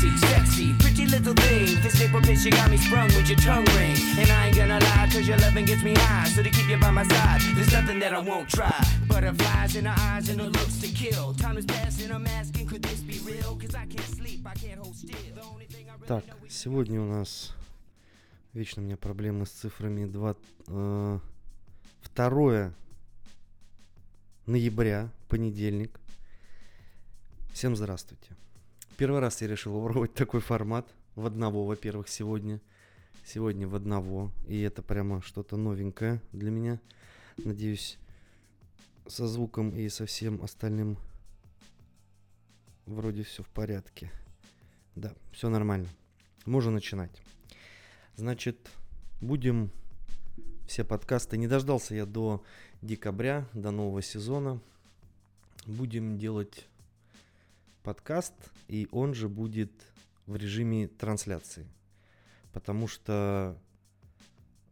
sexy, sexy, pretty little thing. This paper bitch, you got me sprung with your tongue ring. And I ain't gonna lie, cause your loving gets me high. So to keep you by my side, there's nothing that I won't try. Butterflies in her eyes and her looks to kill. Time is passing, I'm asking, could this be real? Cause I can't sleep, I can't hold still. The only thing I really Так, сегодня у нас вечно у меня проблемы с цифрами. Два, э, 2 ноября, понедельник. Всем здравствуйте. Первый раз я решил попробовать такой формат. В одного, во-первых, сегодня. Сегодня в одного. И это прямо что-то новенькое для меня. Надеюсь, со звуком и со всем остальным вроде все в порядке. Да, все нормально. Можно начинать. Значит, будем все подкасты. Не дождался я до декабря, до нового сезона. Будем делать подкаст, и он же будет в режиме трансляции. Потому что,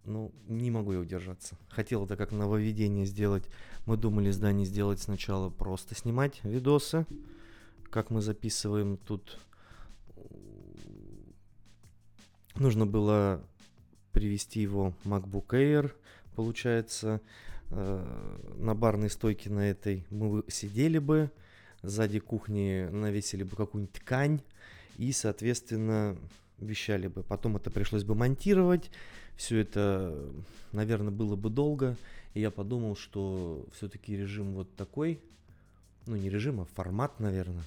ну, не могу я удержаться. Хотел это как нововведение сделать. Мы думали с Даней сделать сначала просто снимать видосы, как мы записываем тут нужно было привести его MacBook Air, получается, э, на барной стойке на этой мы сидели бы, сзади кухни навесили бы какую-нибудь ткань и, соответственно, вещали бы. Потом это пришлось бы монтировать, все это, наверное, было бы долго, и я подумал, что все-таки режим вот такой, ну не режим, а формат, наверное,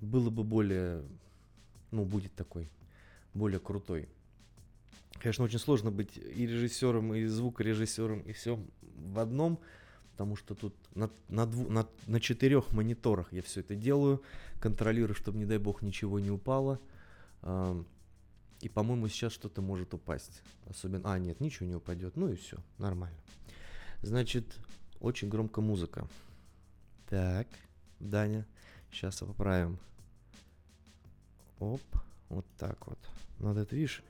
было бы более, ну будет такой, более крутой. Конечно, очень сложно быть и режиссером, и звукорежиссером, и все в одном, потому что тут на, на, дву- на, на четырех мониторах я все это делаю, контролирую, чтобы, не дай бог, ничего не упало. И, по-моему, сейчас что-то может упасть. Особенно... А, нет, ничего не упадет. Ну и все, нормально. Значит, очень громко музыка. Так, Даня, сейчас поправим. Оп, вот так вот. Надо это, видишь,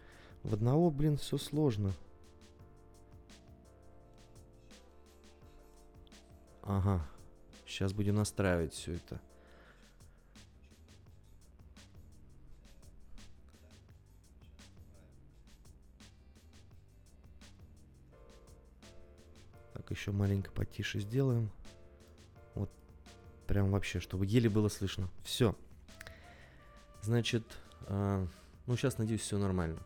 в одного, блин, все сложно. Ага, сейчас будем настраивать все это. Так, еще маленько потише сделаем. Вот, прям вообще, чтобы еле было слышно. Все. Значит, а, ну сейчас, надеюсь, все нормально.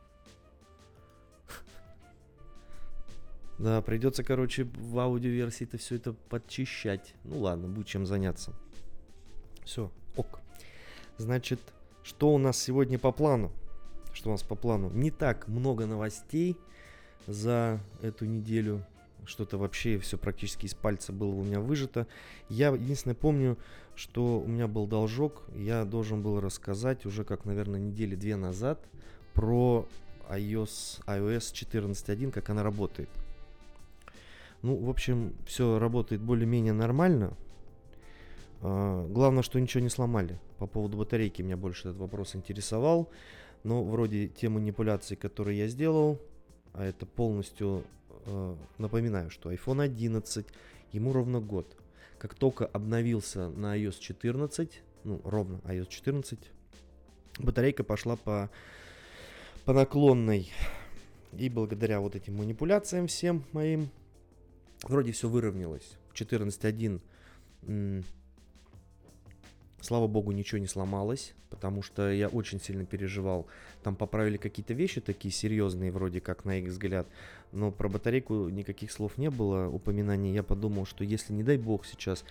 Да, придется, короче, в аудиоверсии это все это подчищать. Ну ладно, будет чем заняться. Все, ок. Значит, что у нас сегодня по плану? Что у нас по плану? Не так много новостей за эту неделю. Что-то вообще все практически из пальца было у меня выжито. Я единственное помню, что у меня был должок. Я должен был рассказать уже как, наверное, недели две назад про iOS, iOS 14.1, как она работает. Ну, в общем, все работает более-менее нормально. А, Главное, что ничего не сломали. По поводу батарейки меня больше этот вопрос интересовал. Но вроде те манипуляции, которые я сделал, а это полностью э, напоминаю, что iPhone 11, ему ровно год. Как только обновился на iOS 14, ну, ровно iOS 14, батарейка пошла по, по наклонной. И благодаря вот этим манипуляциям всем моим, вроде все выровнялось. 14.1 м, Слава богу, ничего не сломалось, потому что я очень сильно переживал. Там поправили какие-то вещи такие серьезные, вроде как на их взгляд, но про батарейку никаких слов не было, упоминаний. Я подумал, что если, не дай бог, сейчас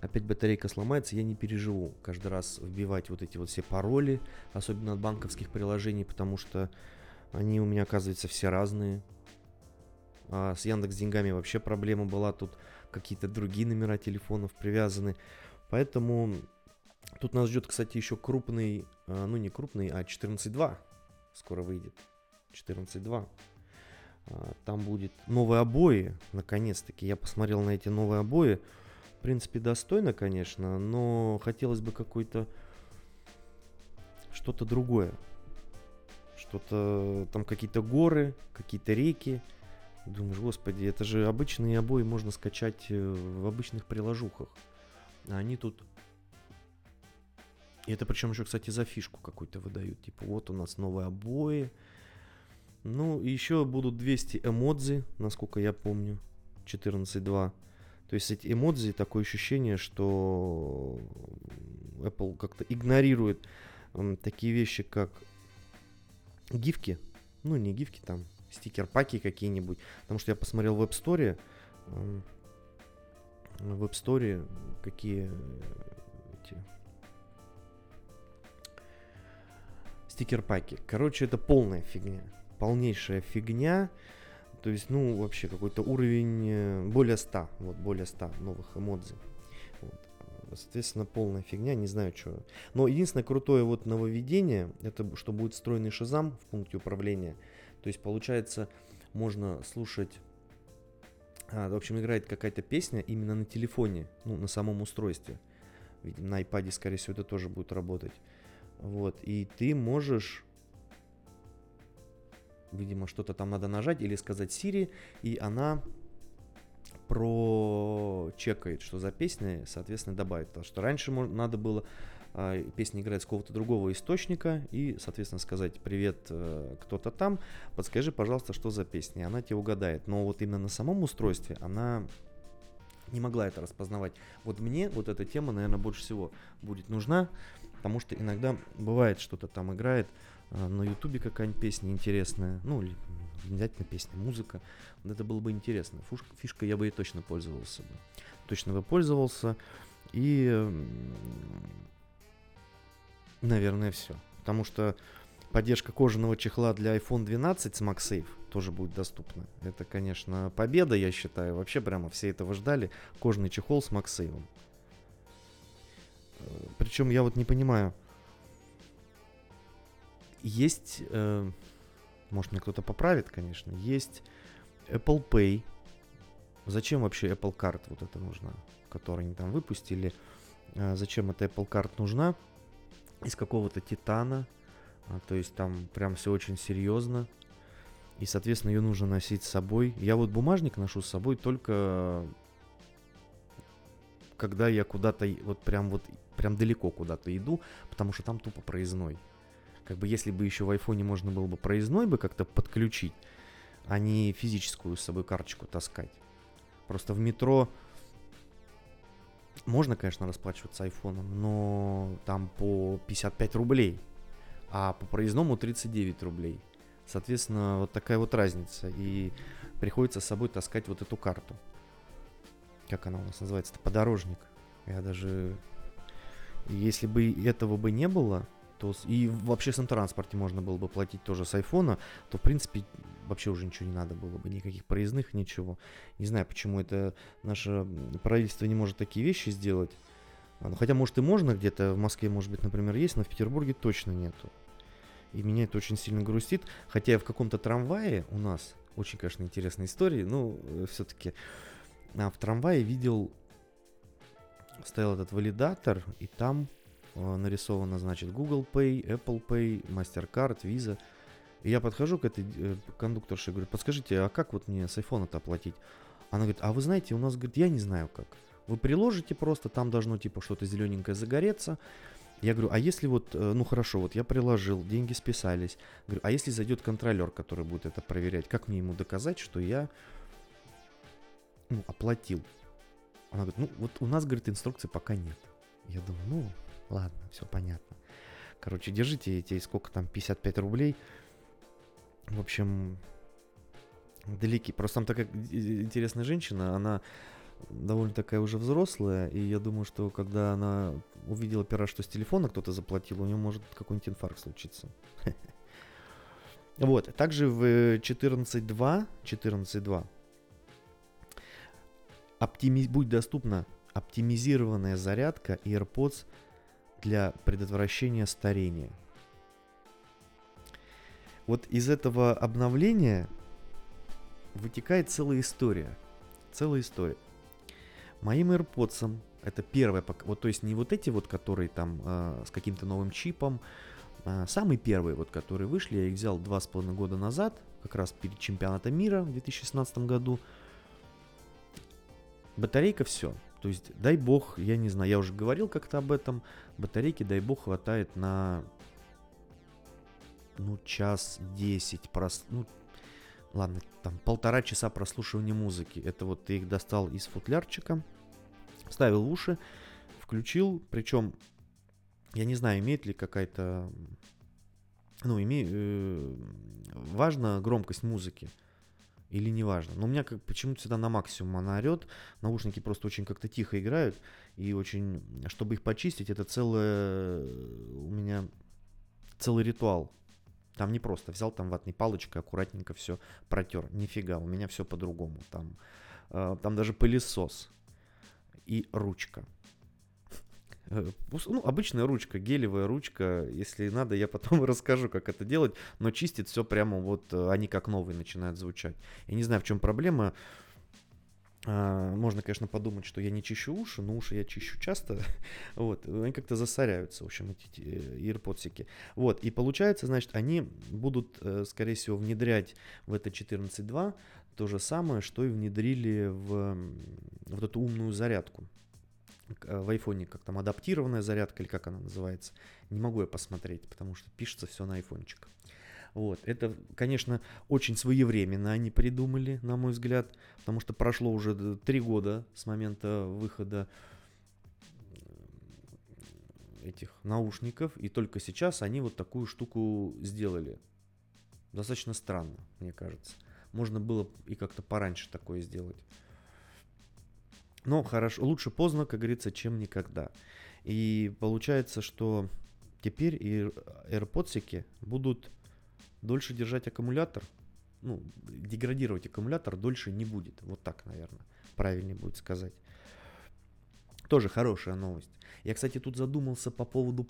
опять батарейка сломается, я не переживу каждый раз вбивать вот эти вот все пароли, особенно от банковских приложений, потому что они у меня, оказывается, все разные. А с Яндекс деньгами вообще проблема была, тут какие-то другие номера телефонов привязаны. Поэтому тут нас ждет, кстати, еще крупный, а, ну не крупный, а 14.2 скоро выйдет. 14.2. А, Там будет новые обои, наконец-таки. Я посмотрел на эти новые обои. В принципе, достойно, конечно, но хотелось бы какой-то что-то другое. Что-то там какие-то горы, какие-то реки. Думаешь, господи, это же обычные обои можно скачать э, в обычных приложухах. А они тут И это причем еще, кстати, за фишку какую-то выдают. Типа, вот у нас новые обои. Ну, и еще будут 200 эмодзи, насколько я помню. 14.2. То есть эти эмодзи, такое ощущение, что Apple как-то игнорирует такие вещи, как гифки. Ну, не гифки, там, стикер-паки какие-нибудь. Потому что я посмотрел в App Store, в App Store какие эти стикер-паки. Короче, это полная фигня. Полнейшая фигня. То есть, ну, вообще какой-то уровень э, более 100, вот, более 100 новых эмодзи. Вот. Соответственно, полная фигня, не знаю, что. Но единственное крутое вот нововведение, это что будет встроенный шазам в пункте управления. То есть, получается, можно слушать а, в общем, играет какая-то песня именно на телефоне, ну, на самом устройстве. Видимо, на iPad, скорее всего, это тоже будет работать. Вот, и ты можешь видимо, что-то там надо нажать или сказать Siri, и она прочекает, что за песня, соответственно, добавит. Потому что раньше надо было э, песни играть с какого-то другого источника и, соответственно, сказать «Привет, э, кто-то там, подскажи, пожалуйста, что за песня». Она тебе угадает. Но вот именно на самом устройстве она не могла это распознавать. Вот мне вот эта тема, наверное, больше всего будет нужна, потому что иногда бывает что-то там играет, а, на ютубе какая-нибудь песня интересная, ну, или обязательно песня, музыка, вот это было бы интересно. Фушка, фишка я бы и точно пользовался бы. Точно бы пользовался. И, наверное, все. Потому что поддержка кожаного чехла для iPhone 12 с MagSafe тоже будет доступна. Это, конечно, победа, я считаю. Вообще прямо все этого ждали. Кожаный чехол с MagSafe. Э, Причем я вот не понимаю, есть, э, может мне кто-то поправит, конечно, есть Apple Pay. Зачем вообще Apple Card вот это нужна, которую они там выпустили? Э, зачем эта Apple Card нужна? Из какого-то титана, а, то есть там прям все очень серьезно. И, соответственно, ее нужно носить с собой. Я вот бумажник ношу с собой только когда я куда-то, вот прям вот, прям далеко куда-то иду, потому что там тупо проездной. Как бы если бы еще в айфоне можно было бы проездной бы как-то подключить, а не физическую с собой карточку таскать. Просто в метро можно, конечно, расплачиваться айфоном, но там по 55 рублей, а по проездному 39 рублей. Соответственно, вот такая вот разница. И приходится с собой таскать вот эту карту. Как она у нас называется? Это подорожник. Я даже... Если бы этого бы не было, то и в общественном транспорте можно было бы платить тоже с айфона, то в принципе вообще уже ничего не надо было бы, никаких проездных, ничего. Не знаю, почему это наше правительство не может такие вещи сделать. А, ну, хотя, может, и можно где-то в Москве, может быть, например, есть, но в Петербурге точно нету. И меня это очень сильно грустит. Хотя я в каком-то трамвае у нас, очень, конечно, интересная история, но э, все-таки а, в трамвае видел, стоял этот валидатор, и там нарисовано, значит, Google Pay, Apple Pay, MasterCard, Visa. И я подхожу к этой э, кондукторше и говорю, подскажите, а как вот мне с айфона-то оплатить? Она говорит, а вы знаете, у нас, говорит, я не знаю как. Вы приложите просто, там должно типа что-то зелененькое загореться. Я говорю, а если вот, э, ну хорошо, вот я приложил, деньги списались. Говорю, а если зайдет контролер, который будет это проверять, как мне ему доказать, что я ну, оплатил? Она говорит, ну вот у нас, говорит, инструкции пока нет. Я думаю, ну Ладно, все понятно. Короче, держите эти, сколько там, 55 рублей. В общем, далеки. Просто там такая интересная женщина, она довольно такая уже взрослая, и я думаю, что когда она увидела первый что с телефона кто-то заплатил, у нее может какой-нибудь инфаркт случиться. Вот, также в 14.2, 14.2 оптими... будет доступна оптимизированная зарядка AirPods для предотвращения старения. Вот из этого обновления вытекает целая история. Целая история. Моим AirPods, это первое, вот то есть не вот эти вот, которые там э, с каким-то новым чипом, э, самые первые вот, которые вышли, я их взял два с половиной года назад, как раз перед чемпионатом мира в 2016 году. Батарейка все. То есть, дай бог, я не знаю, я уже говорил как-то об этом, батарейки, дай бог, хватает на, ну, час десять, прос... ну, ладно, там полтора часа прослушивания музыки. Это вот ты их достал из футлярчика, вставил в уши, включил, причем, я не знаю, имеет ли какая-то, ну, име... э, важна громкость музыки или не важно. Но у меня как почему-то всегда на максимум она орет. Наушники просто очень как-то тихо играют. И очень, чтобы их почистить, это целое у меня целый ритуал. Там не просто взял там ватной палочкой, аккуратненько все протер. Нифига, у меня все по-другому. Там, э, там даже пылесос и ручка. Э, ну, обычная ручка, гелевая ручка. Если надо, я потом расскажу, как это делать. Но чистит все прямо вот, э, они как новые начинают звучать. Я не знаю, в чем проблема. А, можно, конечно, подумать, что я не чищу уши, но уши я чищу часто. вот, они как-то засоряются, в общем, эти AirPodsики. Вот, и получается, значит, они будут, э, скорее всего, внедрять в это 14.2 то же самое, что и внедрили в вот эту умную зарядку. Э, в айфоне, как там адаптированная зарядка или как она называется. Не могу я посмотреть, потому что пишется все на айфончик. Вот. Это, конечно, очень своевременно они придумали, на мой взгляд, потому что прошло уже три года с момента выхода этих наушников, и только сейчас они вот такую штуку сделали. Достаточно странно, мне кажется. Можно было и как-то пораньше такое сделать. Но хорошо, лучше поздно, как говорится, чем никогда. И получается, что теперь и AirPods будут дольше держать аккумулятор. Ну, деградировать аккумулятор дольше не будет. Вот так, наверное, правильнее будет сказать. Тоже хорошая новость. Я, кстати, тут задумался по поводу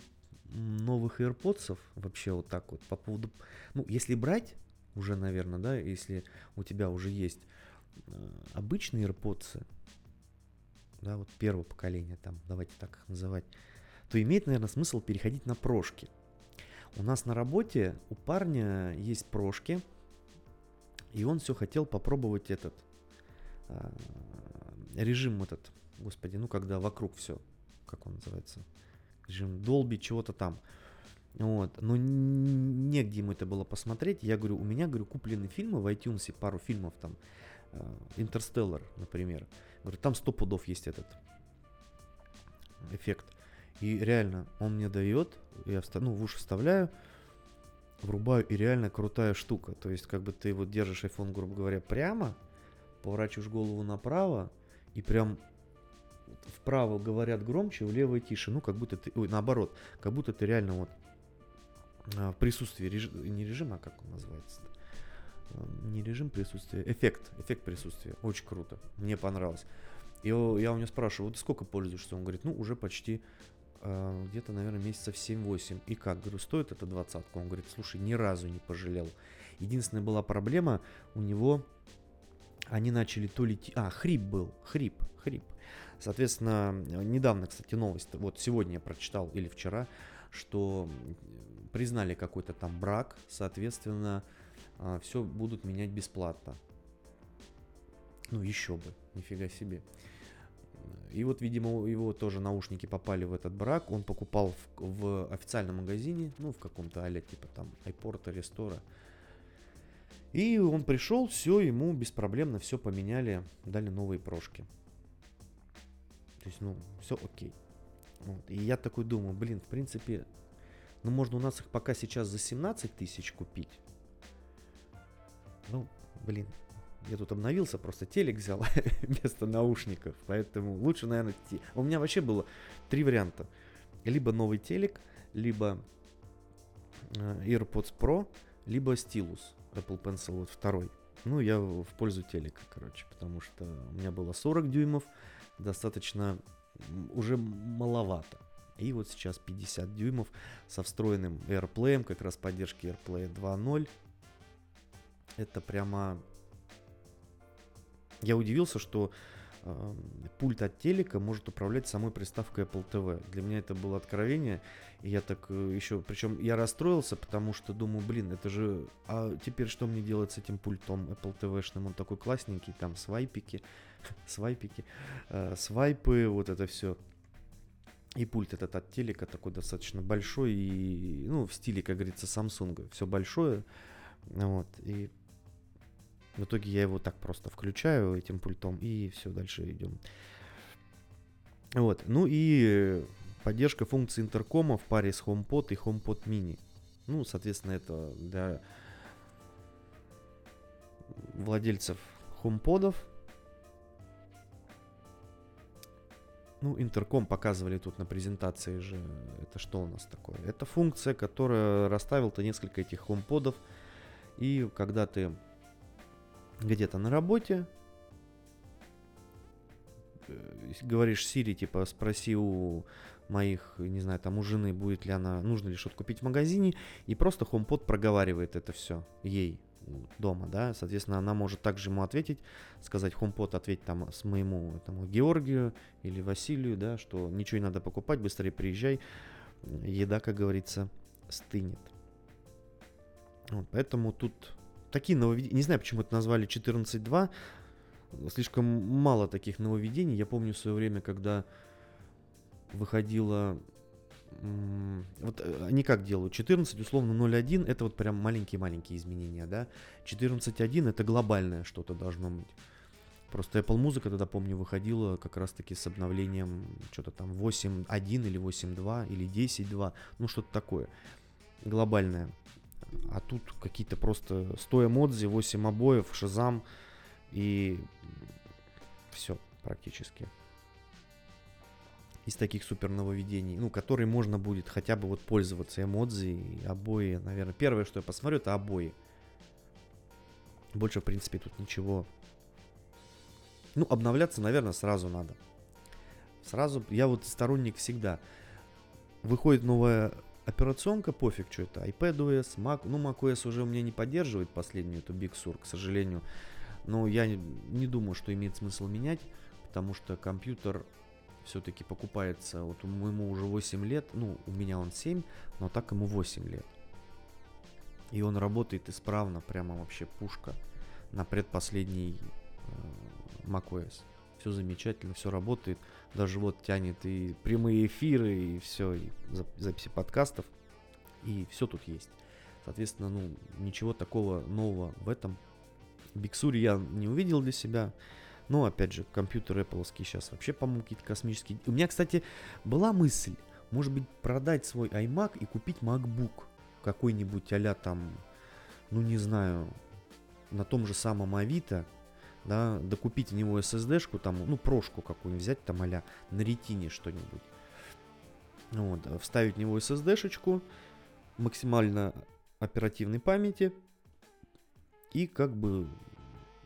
новых AirPods. Вообще вот так вот. По поводу... Ну, если брать уже, наверное, да, если у тебя уже есть э, обычные AirPods, да, вот первого поколения, там, давайте так их называть, то имеет, наверное, смысл переходить на прошки. У нас на работе у парня есть прошки, и он все хотел попробовать этот э, режим этот, господи, ну когда вокруг все, как он называется, режим долби чего-то там. Вот. Но негде ему это было посмотреть. Я говорю, у меня, говорю, куплены фильмы в iTunes, пару фильмов там. Интерстеллар, например. Говорю, там сто пудов есть этот эффект. И реально, он мне дает, я вста- ну, в уши вставляю, врубаю, и реально крутая штука. То есть, как бы ты вот держишь iPhone, грубо говоря, прямо, поворачиваешь голову направо, и прям вправо говорят громче, влево тише. Ну, как будто ты, ой, наоборот, как будто ты реально вот а, в присутствии, не режима, а как он называется -то? Не режим присутствия, эффект, эффект присутствия. Очень круто, мне понравилось. И я у него спрашиваю, вот сколько пользуешься? Он говорит, ну, уже почти э, где-то, наверное, месяцев 7-8. И как? Говорю, стоит это двадцатку? Он говорит, слушай, ни разу не пожалел. Единственная была проблема, у него они начали то ли... А, хрип был, хрип, хрип. Соответственно, недавно, кстати, новость, вот сегодня я прочитал или вчера, что признали какой-то там брак, соответственно, все будут менять бесплатно. Ну, еще бы, нифига себе. И вот, видимо, его тоже наушники попали в этот брак. Он покупал в, в официальном магазине, ну, в каком-то а типа там айпорта, рестора. И он пришел, все, ему беспроблемно все поменяли, дали новые прошки. То есть, ну, все окей. Вот. И я такой думаю, блин, в принципе, ну, можно у нас их пока сейчас за 17 тысяч купить. Ну, блин, я тут обновился, просто телек взял вместо наушников, поэтому лучше, наверное, те... У меня вообще было три варианта. Либо новый телек, либо э, AirPods Pro, либо Stylus Apple Pencil, вот второй. Ну, я в пользу телека, короче, потому что у меня было 40 дюймов, достаточно уже маловато. И вот сейчас 50 дюймов со встроенным AirPlay, как раз поддержки AirPlay 2.0 это прямо... Я удивился, что э, пульт от телека может управлять самой приставкой Apple TV. Для меня это было откровение. И я так э, еще, причем я расстроился, потому что думаю, блин, это же, а теперь что мне делать с этим пультом Apple TV-шным? Он такой классненький, там свайпики, свайпики, э, свайпы, вот это все. И пульт этот от телека такой достаточно большой и, ну, в стиле, как говорится, Samsung. Все большое. Вот. И в итоге я его так просто включаю этим пультом и все, дальше идем. Вот. Ну и поддержка функции интеркома в паре с HomePod и HomePod Mini. Ну, соответственно, это для владельцев HomePodов. Ну, интерком показывали тут на презентации же. Это что у нас такое? Это функция, которая расставил ты несколько этих HomePodов. И когда ты где-то на работе, э, говоришь Сири, типа, спроси у моих, не знаю, там у жены, будет ли она, нужно ли что-то купить в магазине, и просто HomePod проговаривает это все ей дома, да, соответственно, она может также ему ответить, сказать HomePod, ответь там с моему этому Георгию или Василию, да, что ничего не надо покупать, быстрее приезжай, еда, как говорится, стынет. Вот, поэтому тут такие нововведения, не знаю, почему это назвали 14.2, слишком мало таких нововведений. Я помню в свое время, когда выходила вот э, они как делают? 14, условно, 0.1 это вот прям маленькие-маленькие изменения, да? 14.1 это глобальное что-то должно быть. Просто Apple Музыка тогда, помню, выходила как раз-таки с обновлением что-то там 8.1 или 8.2 или 10.2, ну что-то такое глобальное. А тут какие-то просто 100 эмодзи, 8 обоев, шазам и все практически. Из таких супер нововведений, ну, которые можно будет хотя бы вот пользоваться эмодзи и обои, наверное. Первое, что я посмотрю, это обои. Больше, в принципе, тут ничего. Ну, обновляться, наверное, сразу надо. Сразу, я вот сторонник всегда. Выходит новая Операционка пофиг, что это, iPadOS, Mac, ну macOS уже у меня не поддерживает последнюю эту Big Sur, к сожалению. Но я не, думаю, что имеет смысл менять, потому что компьютер все-таки покупается, вот ему уже 8 лет, ну у меня он 7, но так ему 8 лет. И он работает исправно, прямо вообще пушка на предпоследний э, macOS все замечательно, все работает. Даже вот тянет и прямые эфиры, и все, и записи подкастов, и все тут есть. Соответственно, ну, ничего такого нового в этом Биксуре я не увидел для себя. Но, опять же, компьютер Apple сейчас вообще, по-моему, какие-то космические. У меня, кстати, была мысль, может быть, продать свой iMac и купить MacBook какой-нибудь а там, ну, не знаю, на том же самом Авито, да, докупить в него SSD-шку, там, ну, прошку какую-нибудь взять, там, а на ретине что-нибудь. Вот, вставить в него SSD-шечку, максимально оперативной памяти, и как бы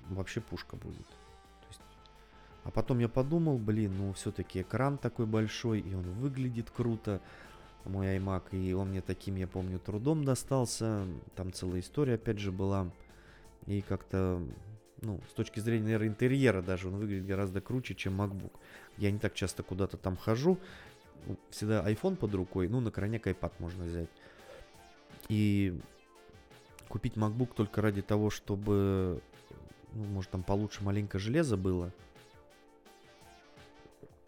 вообще пушка будет. а потом я подумал, блин, ну все-таки экран такой большой, и он выглядит круто, мой iMac, и он мне таким, я помню, трудом достался, там целая история опять же была, и как-то ну, с точки зрения, наверное, интерьера даже он выглядит гораздо круче, чем MacBook. Я не так часто куда-то там хожу, ну, всегда iPhone под рукой, ну, на крайняк iPad можно взять. И купить MacBook только ради того, чтобы, ну, может, там получше маленько железа было.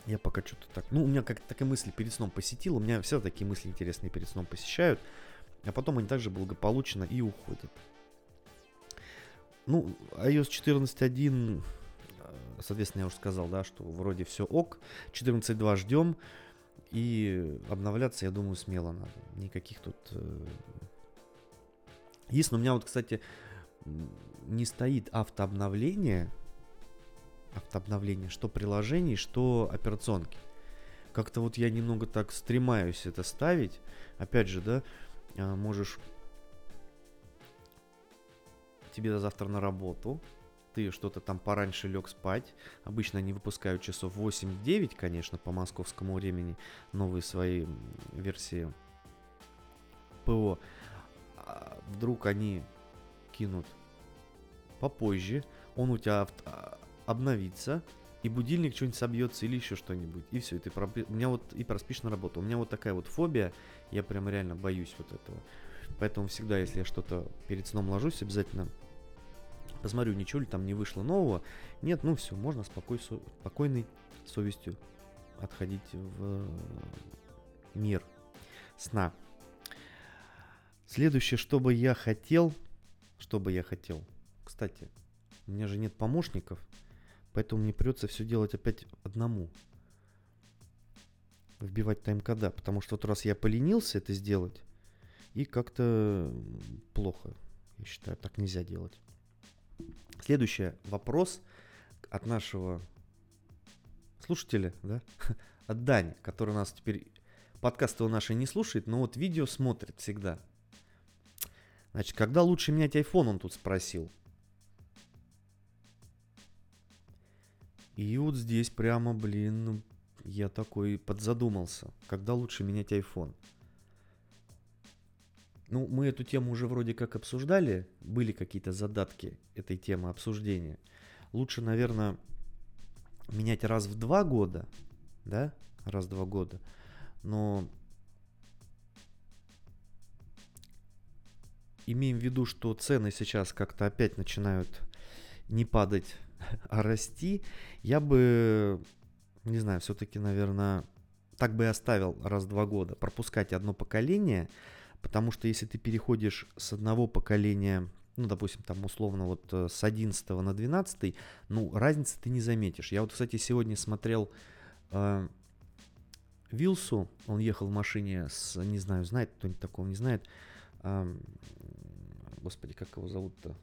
Я пока что-то так... Ну, у меня как такая мысль перед сном посетила. У меня все такие мысли интересные перед сном посещают. А потом они также благополучно и уходят. Ну, iOS 14.1, э, соответственно, я уже сказал, да, что вроде все ок. 14.2 ждем. И обновляться, я думаю, смело надо. Никаких тут... Э, Есть, но у меня вот, кстати, не стоит автообновление. Автообновление, что приложений, что операционки. Как-то вот я немного так стремаюсь это ставить. Опять же, да, э, можешь тебе завтра на работу, ты что-то там пораньше лег спать. Обычно они выпускают часов 8-9, конечно, по московскому времени, новые свои версии ПО. А вдруг они кинут попозже, он у тебя а, обновится, и будильник что-нибудь собьется или еще что-нибудь. И все, и ты пропи... у меня вот и проспишь на работу. У меня вот такая вот фобия, я прям реально боюсь вот этого. Поэтому всегда, если я что-то перед сном ложусь, обязательно посмотрю, ничего ли там не вышло нового. Нет, ну все, можно спокой, спокойной совестью отходить в мир сна. Следующее, что бы я хотел, что бы я хотел. Кстати, у меня же нет помощников, поэтому мне придется все делать опять одному. Вбивать тайм-кода, потому что вот раз я поленился это сделать, и как-то плохо, я считаю, так нельзя делать. Следующий вопрос от нашего слушателя, да, от Дани, который нас теперь подкасты у наши не слушает, но вот видео смотрит всегда. Значит, когда лучше менять iPhone, он тут спросил. И вот здесь прямо, блин, я такой подзадумался. Когда лучше менять iPhone? Ну, мы эту тему уже вроде как обсуждали. Были какие-то задатки этой темы обсуждения. Лучше, наверное, менять раз в два года, да? Раз в два года. Но имеем в виду, что цены сейчас как-то опять начинают не падать, а расти, я бы, не знаю, все-таки, наверное, так бы и оставил раз в два года. Пропускать одно поколение, потому что если ты переходишь с одного поколения, ну, допустим, там условно вот э, с 11 на 12, ну, разницы ты не заметишь. Я вот, кстати, сегодня смотрел э, Вилсу, он ехал в машине с, не знаю, знает кто-нибудь такого, не знает, э, господи, как его зовут-то?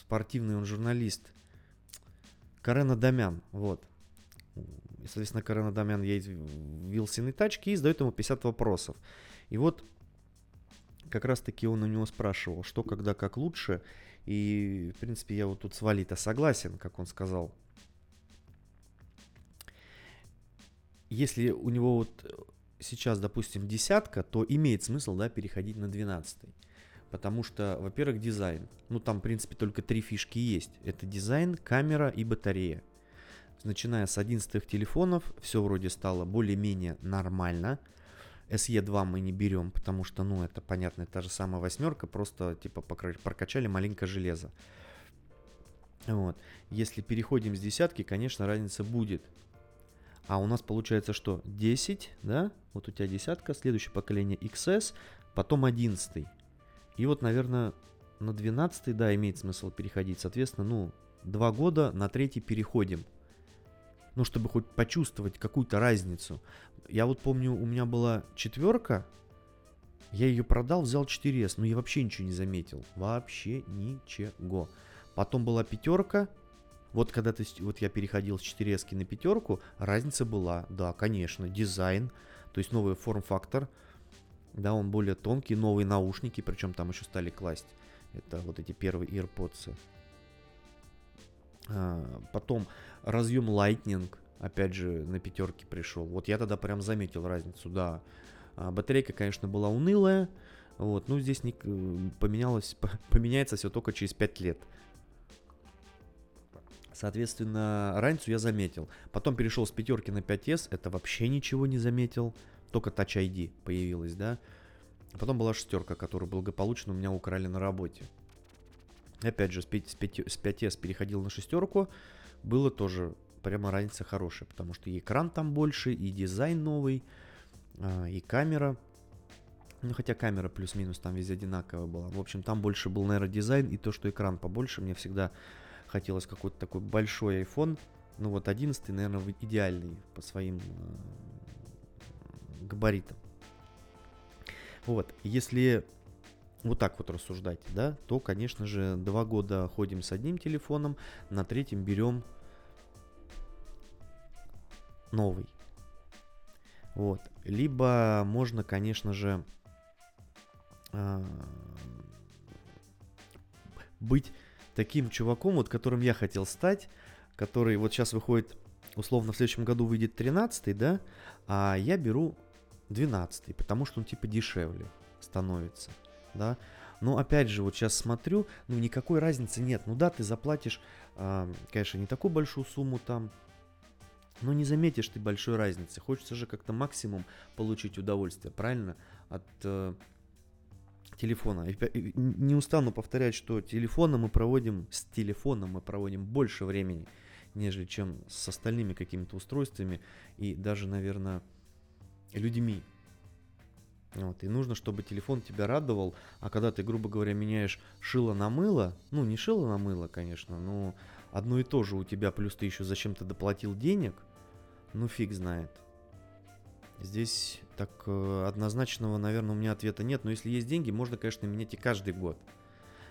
Спортивный он журналист. Карен Адамян, вот. И, соответственно, Карен Адамян едет в Вилсиной тачке и задает ему 50 вопросов. И вот как раз-таки он у него спрашивал, что, когда, как лучше. И, в принципе, я вот тут с Валита согласен, как он сказал. Если у него вот сейчас, допустим, десятка, то имеет смысл, да, переходить на двенадцатый. Потому что, во-первых, дизайн. Ну, там, в принципе, только три фишки есть. Это дизайн, камера и батарея. Начиная с 11 телефонов, все вроде стало более-менее нормально. SE2 мы не берем, потому что, ну, это понятно, та же самая восьмерка, просто, типа, прокачали маленькое железо. Вот. Если переходим с десятки, конечно, разница будет. А у нас получается что? 10, да? Вот у тебя десятка, следующее поколение XS, потом 11. И вот, наверное, на 12 да, имеет смысл переходить. Соответственно, ну, два года на третий переходим. Ну, чтобы хоть почувствовать какую-то разницу. Я вот помню, у меня была четверка, я ее продал, взял 4S, но я вообще ничего не заметил. Вообще ничего. Потом была пятерка. Вот когда ты, вот я переходил с 4S на пятерку, разница была, да, конечно, дизайн, то есть новый форм-фактор, да, он более тонкий, новые наушники, причем там еще стали класть. Это вот эти первые AirPods. А, потом разъем Lightning, опять же, на пятерке пришел. Вот я тогда прям заметил разницу, да. А, батарейка, конечно, была унылая. Вот, ну здесь не, поменялось, поменяется все только через 5 лет. Соответственно, разницу я заметил. Потом перешел с пятерки на 5S, это вообще ничего не заметил только Touch ID появилась, да. Потом была шестерка, которую благополучно у меня украли на работе. Опять же, с 5, с 5, с 5S переходил на шестерку. Было тоже прямо разница хорошая, потому что и экран там больше, и дизайн новый, а, и камера. Ну, хотя камера плюс-минус там везде одинаковая была. В общем, там больше был, наверное, дизайн, и то, что экран побольше. Мне всегда хотелось какой-то такой большой iPhone. Ну вот 11, наверное, идеальный по своим а, габаритом. Вот, если вот так вот рассуждать, да, то, конечно же, два года ходим с одним телефоном, на третьем берем новый. Вот. Либо можно, конечно же, а, быть таким чуваком, вот которым я хотел стать, который вот сейчас выходит, условно, в следующем году выйдет 13 да, а я беру 12 потому что он типа дешевле становится, да. Но опять же, вот сейчас смотрю, ну никакой разницы нет. Ну да, ты заплатишь, э, конечно, не такую большую сумму там, но не заметишь ты большой разницы. Хочется же как-то максимум получить удовольствие, правильно? От э, телефона. И, не устану повторять, что телефоном мы проводим, с телефоном мы проводим больше времени, нежели чем с остальными какими-то устройствами и даже, наверное, людьми. Вот, и нужно, чтобы телефон тебя радовал, а когда ты, грубо говоря, меняешь шило на мыло, ну не шило на мыло, конечно, но одно и то же у тебя, плюс ты еще зачем-то доплатил денег, ну фиг знает. Здесь так э, однозначного, наверное, у меня ответа нет, но если есть деньги, можно, конечно, менять и каждый год.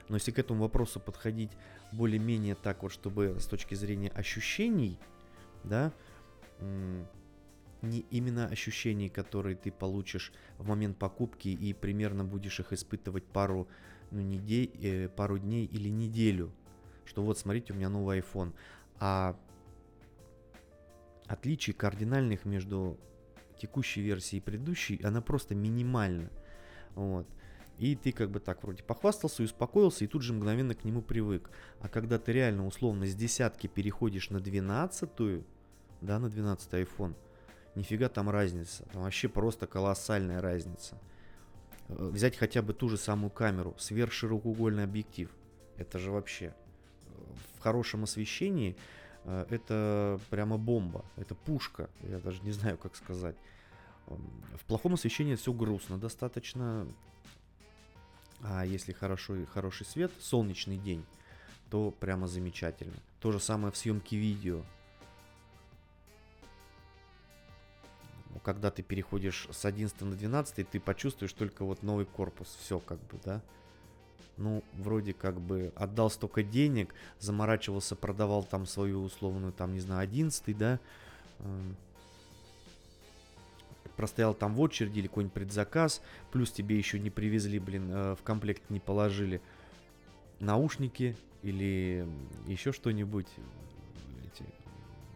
Но если к этому вопросу подходить более-менее так вот, чтобы с точки зрения ощущений, да, не именно ощущений, которые ты получишь в момент покупки и примерно будешь их испытывать пару, ну, недель, э, пару дней или неделю, что вот смотрите, у меня новый iPhone, а отличий кардинальных между текущей версией и предыдущей, она просто минимальна. Вот. И ты как бы так вроде похвастался и успокоился, и тут же мгновенно к нему привык. А когда ты реально условно с десятки переходишь на двенадцатую, да, на 12 iPhone, нифига там разница. Там вообще просто колоссальная разница. Э, взять хотя бы ту же самую камеру, сверхширокоугольный объектив. Это же вообще э, в хорошем освещении э, это прямо бомба, это пушка, я даже не знаю, как сказать. В плохом освещении все грустно достаточно, а если хорошо, хороший свет, солнечный день, то прямо замечательно. То же самое в съемке видео. Когда ты переходишь с 11 на 12, ты почувствуешь только вот новый корпус. Все как бы, да. Ну, вроде как бы отдал столько денег, заморачивался, продавал там свою условную, там, не знаю, 11, да. Эм, простоял там в очереди или какой-нибудь предзаказ, плюс тебе еще не привезли, блин, э, в комплект не положили наушники или еще что-нибудь, эти,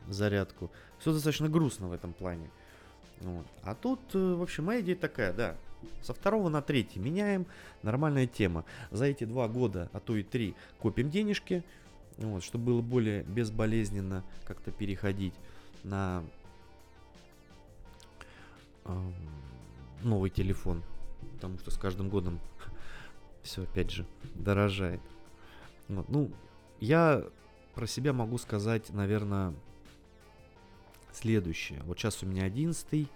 зарядку. Все достаточно грустно в этом плане. Вот. А тут, э, в общем, моя идея такая, да, со второго на третий меняем, нормальная тема. За эти два года, а то и три, копим денежки, вот, чтобы было более безболезненно как-то переходить на э, новый телефон. Потому что с каждым годом все опять же дорожает. Вот, ну, я про себя могу сказать, наверное, следующее. Вот сейчас у меня 11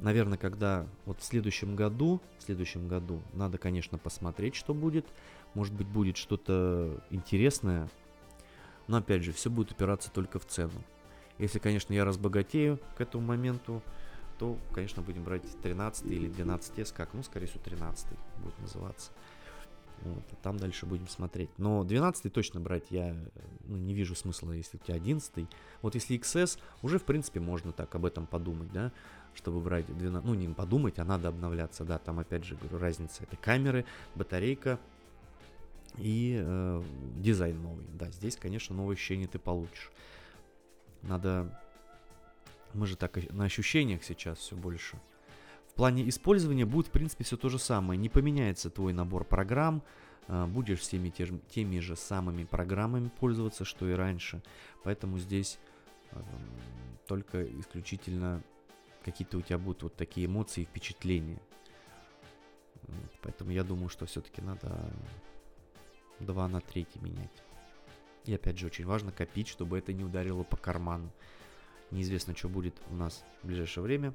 Наверное, когда вот в следующем году, в следующем году надо, конечно, посмотреть, что будет. Может быть, будет что-то интересное. Но опять же, все будет упираться только в цену. Если, конечно, я разбогатею к этому моменту, то, конечно, будем брать 13 или 12 S, как, ну, скорее всего, 13 будет называться. Вот, а там дальше будем смотреть. Но 12 точно брать я ну, не вижу смысла, если у тебя 11. Вот если XS, уже в принципе можно так об этом подумать, да, чтобы брать 12. Ну, не подумать, а надо обновляться, да, там опять же говорю, разница это камеры, батарейка и э, дизайн новый. Да, здесь, конечно, новое ощущение ты получишь. Надо... Мы же так на ощущениях сейчас все больше плане использования будет, в принципе, все то же самое. Не поменяется твой набор программ, а, будешь всеми те, теми же самыми программами пользоваться, что и раньше. Поэтому здесь только исключительно какие-то у тебя будут вот такие эмоции и впечатления. Поэтому я думаю, что все-таки надо 2 на 3 менять. И опять же, очень важно копить, чтобы это не ударило по карману. Неизвестно, что будет у нас в ближайшее время.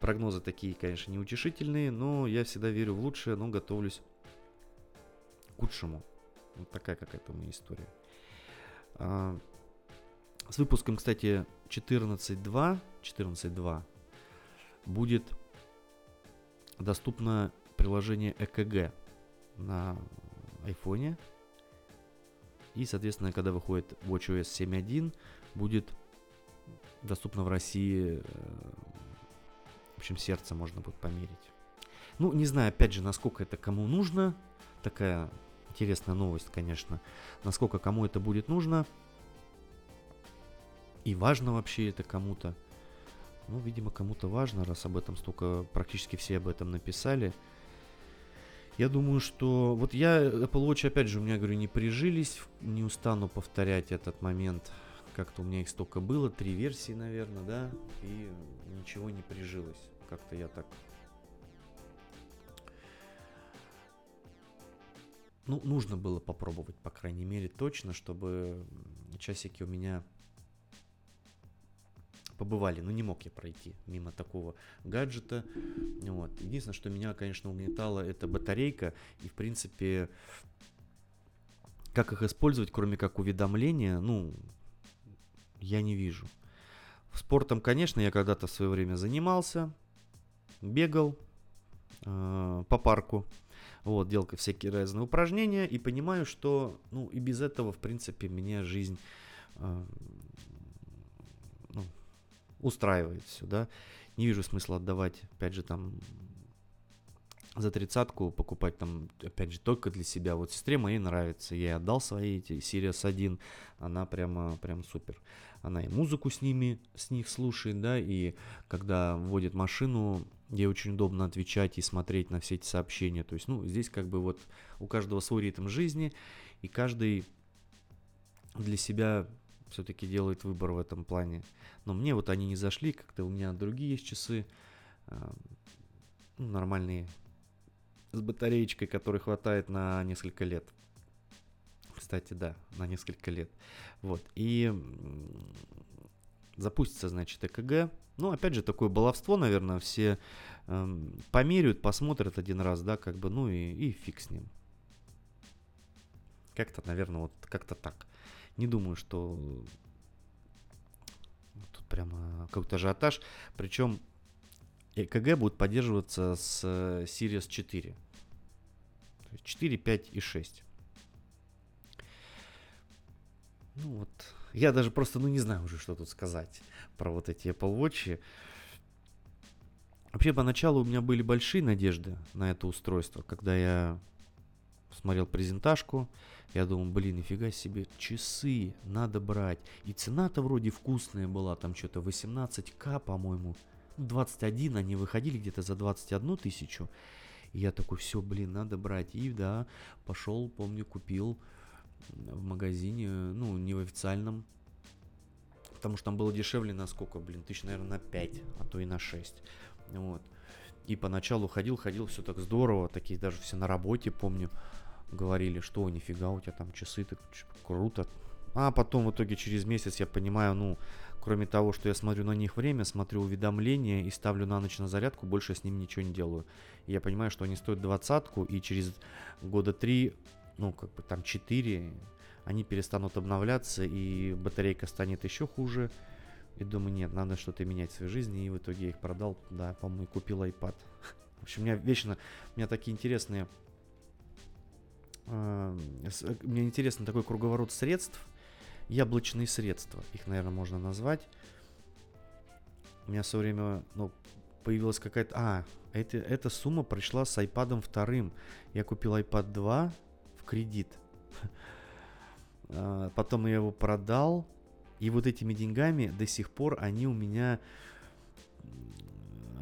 Прогнозы такие, конечно, неутешительные, но я всегда верю в лучшее, но готовлюсь к худшему. Вот такая какая-то у меня история. А, с выпуском, кстати, 14.2, 14.2 будет доступно приложение ЭКГ на айфоне. И, соответственно, когда выходит WatchOS 7.1, будет доступно в России э, в общем, сердце можно будет померить. Ну, не знаю, опять же, насколько это кому нужно. Такая интересная новость, конечно. Насколько кому это будет нужно. И важно вообще это кому-то. Ну, видимо, кому-то важно, раз об этом столько, практически все об этом написали. Я думаю, что вот я Apple Watch, опять же, у меня, говорю, не прижились, не устану повторять этот момент. Как-то у меня их столько было, три версии, наверное, да, и ничего не прижилось. Как-то я так ну, нужно было попробовать, по крайней мере, точно, чтобы часики у меня побывали. Ну, не мог я пройти мимо такого гаджета. Вот. Единственное, что меня, конечно, угнетало, это батарейка. И, в принципе, как их использовать, кроме как уведомления, ну, я не вижу. Спортом, конечно, я когда-то в свое время занимался, бегал э, по парку. Вот, делал всякие разные упражнения и понимаю, что, ну, и без этого, в принципе, меня жизнь э, ну, устраивает все, да. Не вижу смысла отдавать, опять же, там, за тридцатку покупать там, опять же, только для себя. Вот сестре моей нравится, я отдал свои эти Sirius 1, она прямо, прям супер. Она и музыку с ними, с них слушает, да, и когда вводит машину, Ей очень удобно отвечать и смотреть на все эти сообщения. То есть, ну, здесь как бы вот у каждого свой ритм жизни, и каждый для себя все-таки делает выбор в этом плане. Но мне вот они не зашли, как-то у меня другие есть часы, э, ну, нормальные, с батареечкой, которой хватает на несколько лет. Кстати, да, на несколько лет. Вот, и запустится, значит, ЭКГ, ну, опять же, такое баловство, наверное, все эм, померяют, посмотрят один раз, да, как бы, ну и, и фиг с ним. Как-то, наверное, вот как-то так. Не думаю, что тут прямо какой-то ажиотаж. Причем ЭКГ будет поддерживаться с Sirius 4. 4, 5 и 6. Ну вот, я даже просто, ну не знаю уже, что тут сказать про вот эти Apple Watch. Вообще, поначалу у меня были большие надежды на это устройство. Когда я смотрел презентажку, я думал, блин, нифига себе, часы надо брать. И цена-то вроде вкусная была, там что-то 18к, по-моему. 21, они выходили где-то за 21 тысячу. И я такой, все, блин, надо брать. И да, пошел, помню, купил в магазине, ну, не в официальном, потому что там было дешевле на сколько, блин, тысяч, наверное, на 5, а то и на 6, вот. И поначалу ходил, ходил, все так здорово, такие даже все на работе, помню, говорили, что нифига, у тебя там часы, так круто. А потом в итоге через месяц я понимаю, ну, кроме того, что я смотрю на них время, смотрю уведомления и ставлю на ночь на зарядку, больше с ними ничего не делаю. И я понимаю, что они стоят двадцатку, и через года три ну, как бы там 4, они перестанут обновляться, и батарейка станет еще хуже. И думаю, нет, надо что-то менять в своей жизни, и в итоге я их продал, да, по-моему, и купил iPad. В общем, у меня вечно, у меня такие интересные, э, мне интересно такой круговорот средств, яблочные средства, их, наверное, можно назвать. У меня все время, ну, появилась какая-то... А, это, эта сумма пришла с iPad вторым. Я купил iPad 2 кредит. А, потом я его продал. И вот этими деньгами до сих пор они у меня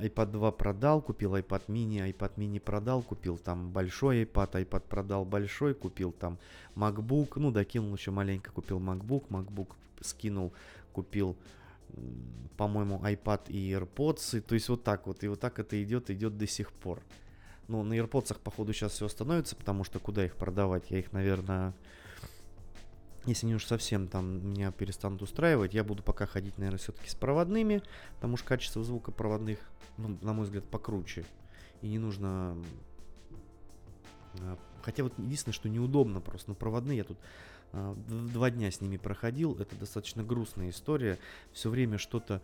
iPad 2 продал, купил iPad mini, iPad mini продал, купил там большой iPad, iPad продал большой, купил там MacBook, ну докинул еще маленько, купил MacBook, MacBook скинул, купил, по-моему, iPad и AirPods, то есть вот так вот, и вот так это идет, идет до сих пор. Ну, на AirPods, походу, сейчас все остановится, потому что куда их продавать? Я их, наверное, если не уж совсем там меня перестанут устраивать, я буду пока ходить, наверное, все-таки с проводными, потому что качество звука проводных, ну, на мой взгляд, покруче. И не нужно... А, хотя вот единственное, что неудобно просто, но проводные я тут а, два дня с ними проходил, это достаточно грустная история. Все время что-то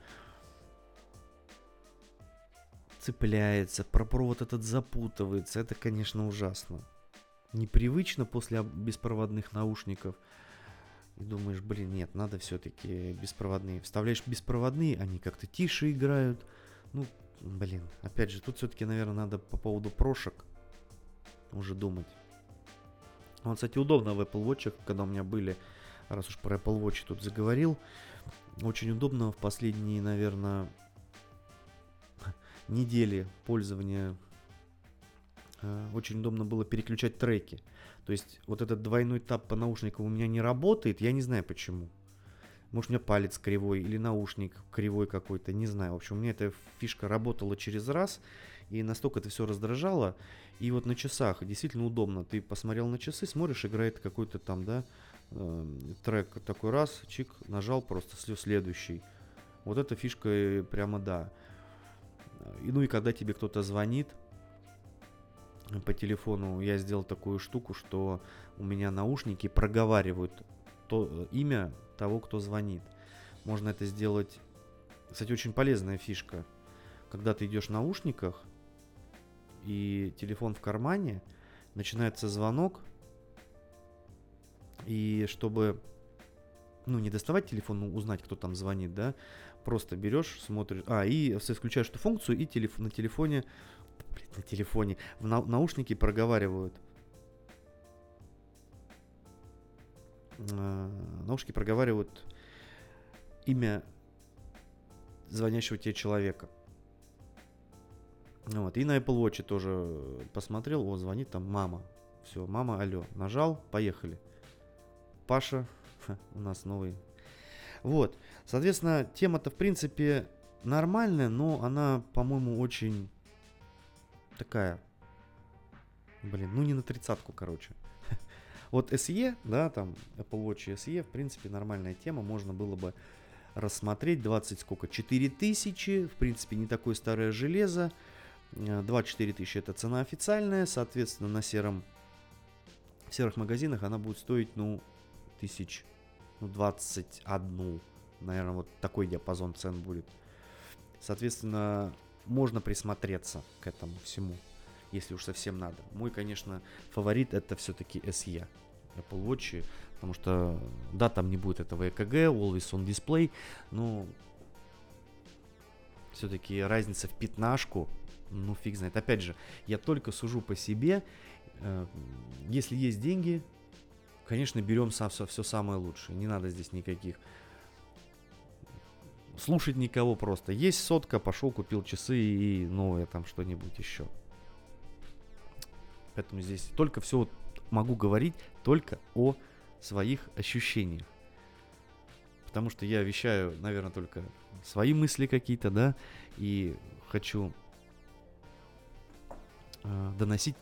цепляется, про провод этот запутывается. Это, конечно, ужасно. Непривычно после беспроводных наушников. И думаешь, блин, нет, надо все-таки беспроводные. Вставляешь беспроводные, они как-то тише играют. Ну, блин, опять же, тут все-таки, наверное, надо по поводу прошек уже думать. Вот, кстати, удобно в Apple Watch, когда у меня были, раз уж про Apple Watch тут заговорил, очень удобно в последние, наверное, недели пользования э, очень удобно было переключать треки. То есть вот этот двойной тап по наушникам у меня не работает, я не знаю почему. Может, у меня палец кривой или наушник кривой какой-то, не знаю. В общем, у меня эта фишка работала через раз, и настолько это все раздражало. И вот на часах действительно удобно. Ты посмотрел на часы, смотришь, играет какой-то там, да, э, трек такой раз, чик, нажал просто следующий. Вот эта фишка э, прямо да. И, ну и когда тебе кто-то звонит по телефону, я сделал такую штуку, что у меня наушники проговаривают то э, имя того, кто звонит. Можно это сделать. Кстати, очень полезная фишка. Когда ты идешь в наушниках и телефон в кармане, начинается звонок, и чтобы ну, не доставать телефон, ну, узнать, кто там звонит, да, просто берешь, смотришь, а, и включаешь эту функцию, и телеф, на телефоне, блин, на телефоне, в на, наушники проговаривают э, наушники проговаривают имя звонящего тебе человека. Вот. И на Apple Watch тоже посмотрел, о, звонит там мама. Все, мама, алло, нажал, поехали. Паша, у нас новый. Вот, соответственно, тема-то в принципе нормальная, но она, по-моему, очень такая, блин, ну не на тридцатку, короче. Вот SE, да, там Apple Watch SE, в принципе, нормальная тема, можно было бы рассмотреть. 20 сколько? 4000, в принципе, не такое старое железо. 24 тысячи это цена официальная, соответственно, на сером, в серых магазинах она будет стоить, ну, тысяч, ну, 21, наверное, вот такой диапазон цен будет. Соответственно, можно присмотреться к этому всему если уж совсем надо. Мой, конечно, фаворит это все-таки SE. Apple Watch, потому что, да, там не будет этого EKG, Always on Display, но все-таки разница в пятнашку, ну фиг знает. Опять же, я только сужу по себе, э, если есть деньги, конечно, берем все, все самое лучшее, не надо здесь никаких слушать никого просто. Есть сотка, пошел, купил часы и новое там что-нибудь еще. Поэтому здесь только все вот могу говорить только о своих ощущениях. Потому что я вещаю, наверное, только свои мысли какие-то, да, и хочу э, доносить.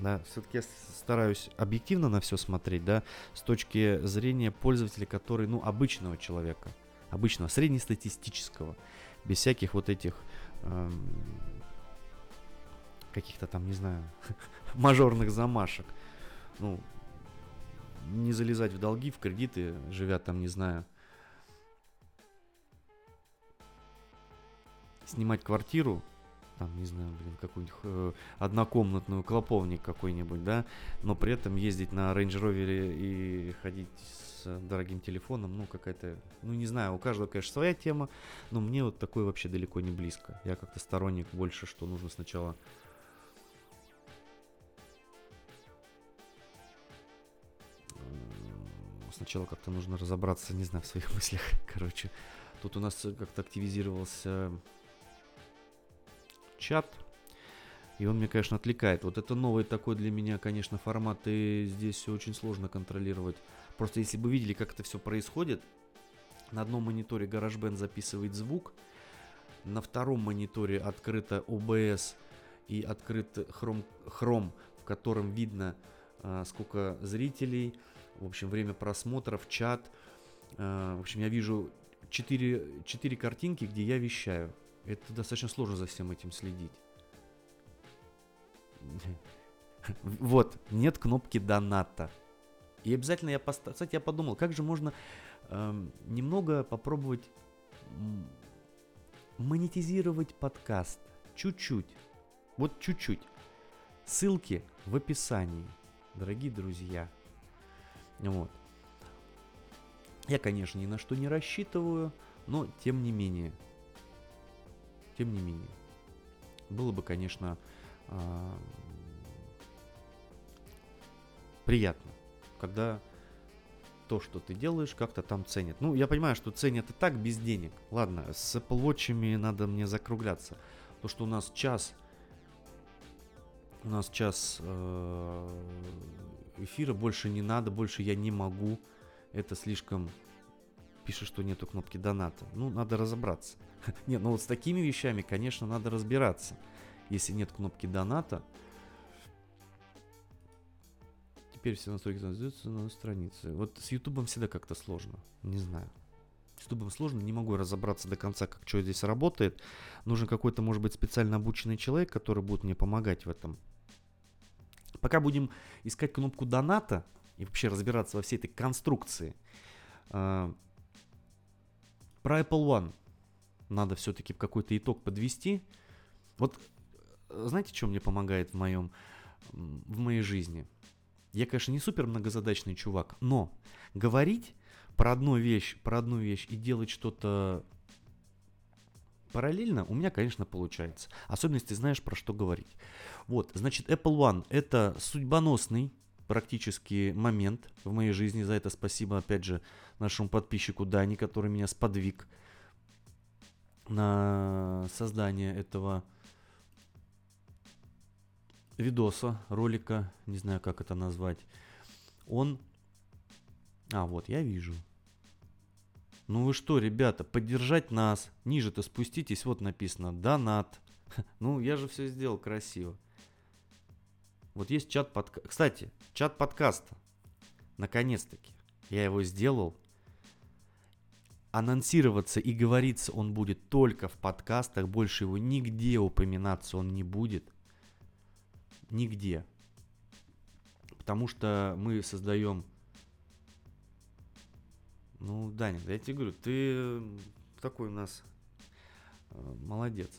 Да, все-таки стараюсь объективно на все смотреть, да, с точки зрения пользователя, который, ну, обычного человека, обычного, среднестатистического, без всяких вот этих эм, каких-то там, не знаю, мажорных замашек. Ну, не залезать в долги, в кредиты, живя там, не знаю, снимать квартиру, там, не знаю, блин, какую-нибудь э, однокомнатную, клоповник какой-нибудь, да, но при этом ездить на Range Rover и ходить с дорогим телефоном, ну, какая-то, ну, не знаю, у каждого, конечно, своя тема, но мне вот такое вообще далеко не близко. Я как-то сторонник больше, что нужно сначала сначала как-то нужно разобраться, не знаю, в своих мыслях. Короче, тут у нас как-то активизировался чат, и он мне, конечно, отвлекает. Вот это новый такой для меня, конечно, формат, и здесь все очень сложно контролировать. Просто если бы видели, как это все происходит, на одном мониторе GarageBand записывает звук, на втором мониторе открыто OBS и открыт Chrome, Chrome в котором видно, а, сколько зрителей, в общем, время просмотров, чат. Э, в общем, я вижу 4, 4 картинки, где я вещаю. Это достаточно сложно за всем этим следить. Вот, нет кнопки доната. И обязательно я поставил... Кстати, я подумал, как же можно эм, немного попробовать монетизировать подкаст. Чуть-чуть. Вот чуть-чуть. Ссылки в описании, дорогие друзья. Вот. Я, конечно, ни на что не рассчитываю, но тем не менее. Тем не менее. Было бы, конечно, э, приятно, когда то, что ты делаешь, как-то там ценят. Ну, я понимаю, что ценят и так без денег. Ладно, с Apple Watch надо мне закругляться. То, что у нас час У нас час э, эфира, больше не надо, больше я не могу. Это слишком... Пишет, что нету кнопки доната. Ну, надо разобраться. Не, ну вот с такими вещами, конечно, надо разбираться. Если нет кнопки доната, теперь все настройки создаются на странице. Вот с Ютубом всегда как-то сложно. Не знаю. С Ютубом сложно, не могу разобраться до конца, как что здесь работает. Нужен какой-то, может быть, специально обученный человек, который будет мне помогать в этом. Пока будем искать кнопку доната и вообще разбираться во всей этой конструкции, э, про Apple One надо все-таки какой-то итог подвести. Вот знаете, что мне помогает в моем в моей жизни? Я, конечно, не супер многозадачный чувак, но говорить про одну вещь, про одну вещь и делать что-то параллельно у меня, конечно, получается. Особенно, если знаешь, про что говорить. Вот, значит, Apple One это судьбоносный практически момент в моей жизни. За это спасибо, опять же, нашему подписчику Дани, который меня сподвиг на создание этого видоса, ролика, не знаю, как это назвать. Он... А, вот, я вижу. Ну вы что, ребята, поддержать нас. Ниже-то спуститесь, вот написано донат. Ну, я же все сделал красиво. Вот есть чат подкаста. Кстати, чат подкаста. Наконец-таки. Я его сделал. Анонсироваться и говориться он будет только в подкастах. Больше его нигде упоминаться он не будет. Нигде. Потому что мы создаем ну, Даня, я тебе говорю, ты такой у нас э, молодец.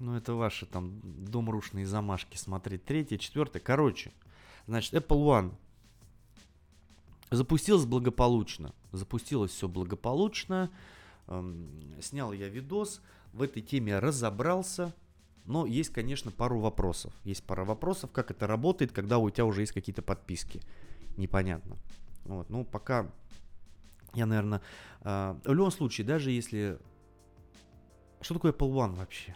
Ну, это ваши там домрушные замашки смотреть. Третье, четвертое. Короче, значит, Apple One запустилась благополучно. Запустилось все благополучно. Эм, снял я видос. В этой теме разобрался. Но есть, конечно, пару вопросов. Есть пара вопросов, как это работает, когда у тебя уже есть какие-то подписки непонятно. Вот, ну, пока я, наверное, э, в любом случае, даже если... Что такое Apple One вообще?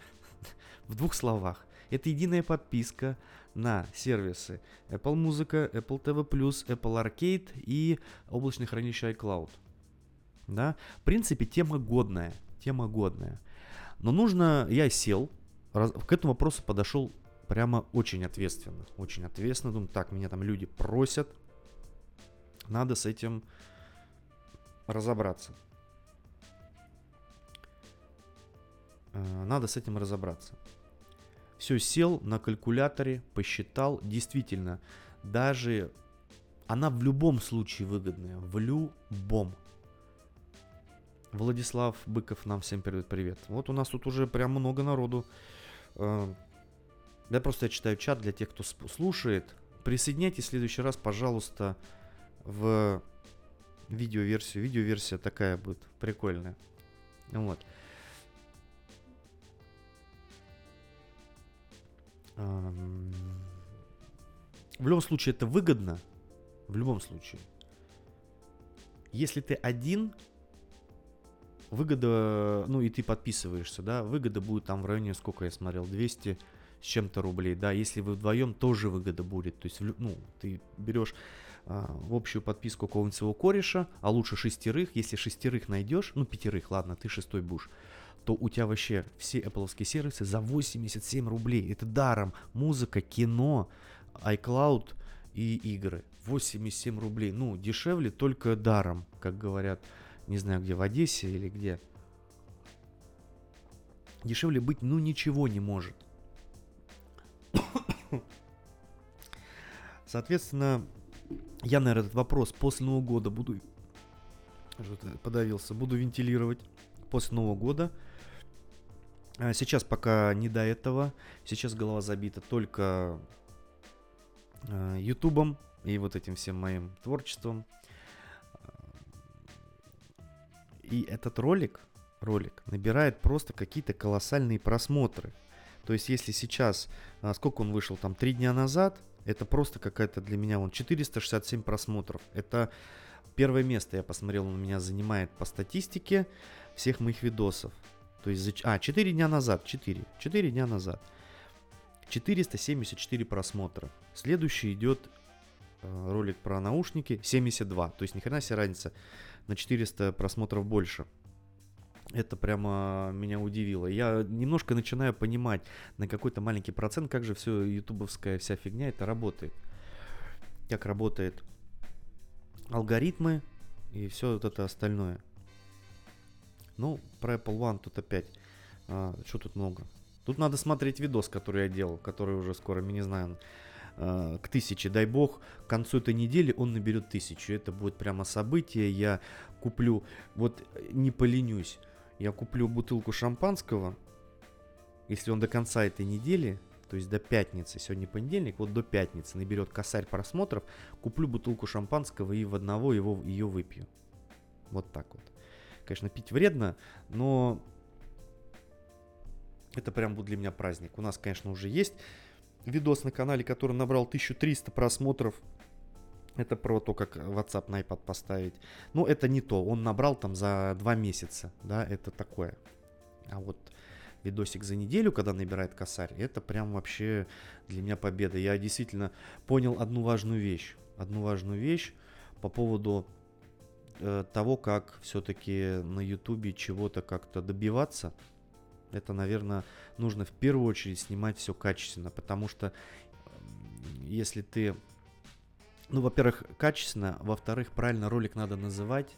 В двух словах. Это единая подписка на сервисы Apple Музыка, Apple TV+, Apple Arcade и облачное хранилище iCloud. Да? В принципе, тема годная. Тема годная. Но нужно... Я сел, раз, к этому вопросу подошел прямо очень ответственно. Очень ответственно. Думаю, так, меня там люди просят, надо с этим разобраться. Э, надо с этим разобраться. Все, сел на калькуляторе, посчитал. Действительно, даже она в любом случае выгодная. В любом. Владислав Быков нам всем передает привет. Вот у нас тут уже прям много народу. Э, я просто читаю чат для тех, кто слушает. Присоединяйтесь в следующий раз, пожалуйста, в видеоверсию. Видеоверсия такая будет прикольная. Вот. В любом случае это выгодно. В любом случае. Если ты один, выгода, ну и ты подписываешься, да, выгода будет там в районе, сколько я смотрел, 200 с чем-то рублей, да, если вы вдвоем, тоже выгода будет, то есть, ну, ты берешь а, в общую подписку какого-нибудь своего кореша, а лучше шестерых. Если шестерых найдешь, ну пятерых, ладно, ты шестой будешь, то у тебя вообще все Apple сервисы за 87 рублей. Это даром. Музыка, кино, iCloud и игры. 87 рублей. Ну, дешевле только даром, как говорят, не знаю где, в Одессе или где. Дешевле быть, ну, ничего не может. Соответственно, я, наверное, этот вопрос после Нового года буду... Подавился. Буду вентилировать после Нового года. А сейчас пока не до этого. Сейчас голова забита только а, Ютубом и вот этим всем моим творчеством. И этот ролик, ролик набирает просто какие-то колоссальные просмотры. То есть, если сейчас, а, сколько он вышел, там, три дня назад, это просто какая-то для меня, он 467 просмотров. Это первое место, я посмотрел, он меня занимает по статистике всех моих видосов. То есть, а, 4 дня назад, 4, 4 дня назад. 474 просмотра. Следующий идет э, ролик про наушники, 72. То есть, ни хрена себе разница, на 400 просмотров больше. Это прямо меня удивило. Я немножко начинаю понимать на какой-то маленький процент, как же все ютубовская вся фигня это работает. Как работает алгоритмы и все вот это остальное. Ну, про Apple One тут опять. А, что тут много? Тут надо смотреть видос, который я делал, который уже скоро, не знаю, а, к тысяче. Дай бог, к концу этой недели он наберет тысячу. Это будет прямо событие. Я куплю, вот не поленюсь, я куплю бутылку шампанского, если он до конца этой недели, то есть до пятницы, сегодня понедельник, вот до пятницы наберет косарь просмотров, куплю бутылку шампанского и в одного его, ее выпью. Вот так вот. Конечно, пить вредно, но это прям будет для меня праздник. У нас, конечно, уже есть видос на канале, который набрал 1300 просмотров. Это про то, как WhatsApp на iPad поставить. Но это не то. Он набрал там за два месяца. Да, это такое. А вот видосик за неделю, когда набирает косарь, это прям вообще для меня победа. Я действительно понял одну важную вещь. Одну важную вещь по поводу э, того, как все-таки на Ютубе чего-то как-то добиваться, это, наверное, нужно в первую очередь снимать все качественно, потому что если ты, ну, во-первых, качественно, во-вторых, правильно ролик надо называть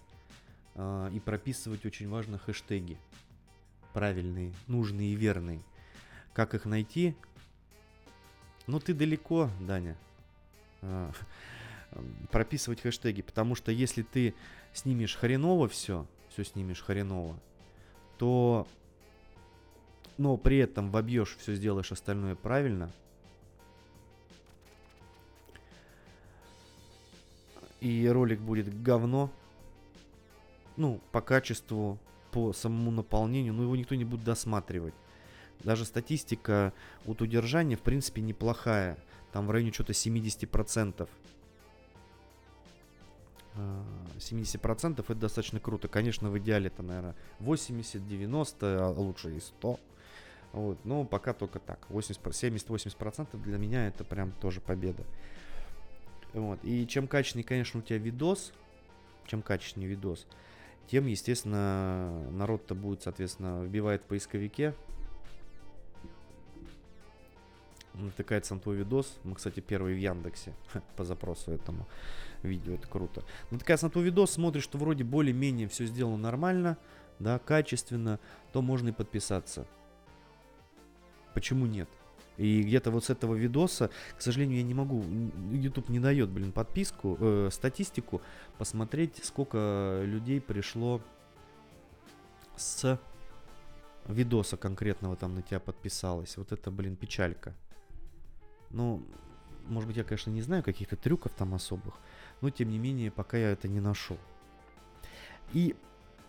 э, и прописывать очень важно хэштеги правильные, нужные и верные. Как их найти? Ну, ты далеко, Даня. А, прописывать хэштеги, потому что если ты снимешь хреново все, все снимешь хреново, то, но при этом вобьешь, все сделаешь остальное правильно, и ролик будет говно, ну, по качеству, по самому наполнению, но его никто не будет досматривать. Даже статистика от удержания, в принципе, неплохая. Там в районе что-то 70%. 70% это достаточно круто. Конечно, в идеале это, наверное, 80, 90, а лучше и 100. Вот. Но пока только так. 70-80% для меня это прям тоже победа. Вот. И чем качественнее, конечно, у тебя видос, чем качественнее видос, тем, естественно, народ-то будет, соответственно, вбивает в поисковике. Натыкается на твой видос. Мы, кстати, первый в Яндексе по запросу этому видео. Это круто. Натыкается на твой видос, смотришь, что вроде более-менее все сделано нормально, да, качественно, то можно и подписаться. Почему нет? И где-то вот с этого видоса, к сожалению, я не могу, YouTube не дает, блин, подписку, э, статистику, посмотреть, сколько людей пришло с видоса конкретного там на тебя подписалось. Вот это, блин, печалька. Ну, может быть, я, конечно, не знаю каких-то трюков там особых, но тем не менее, пока я это не нашел. И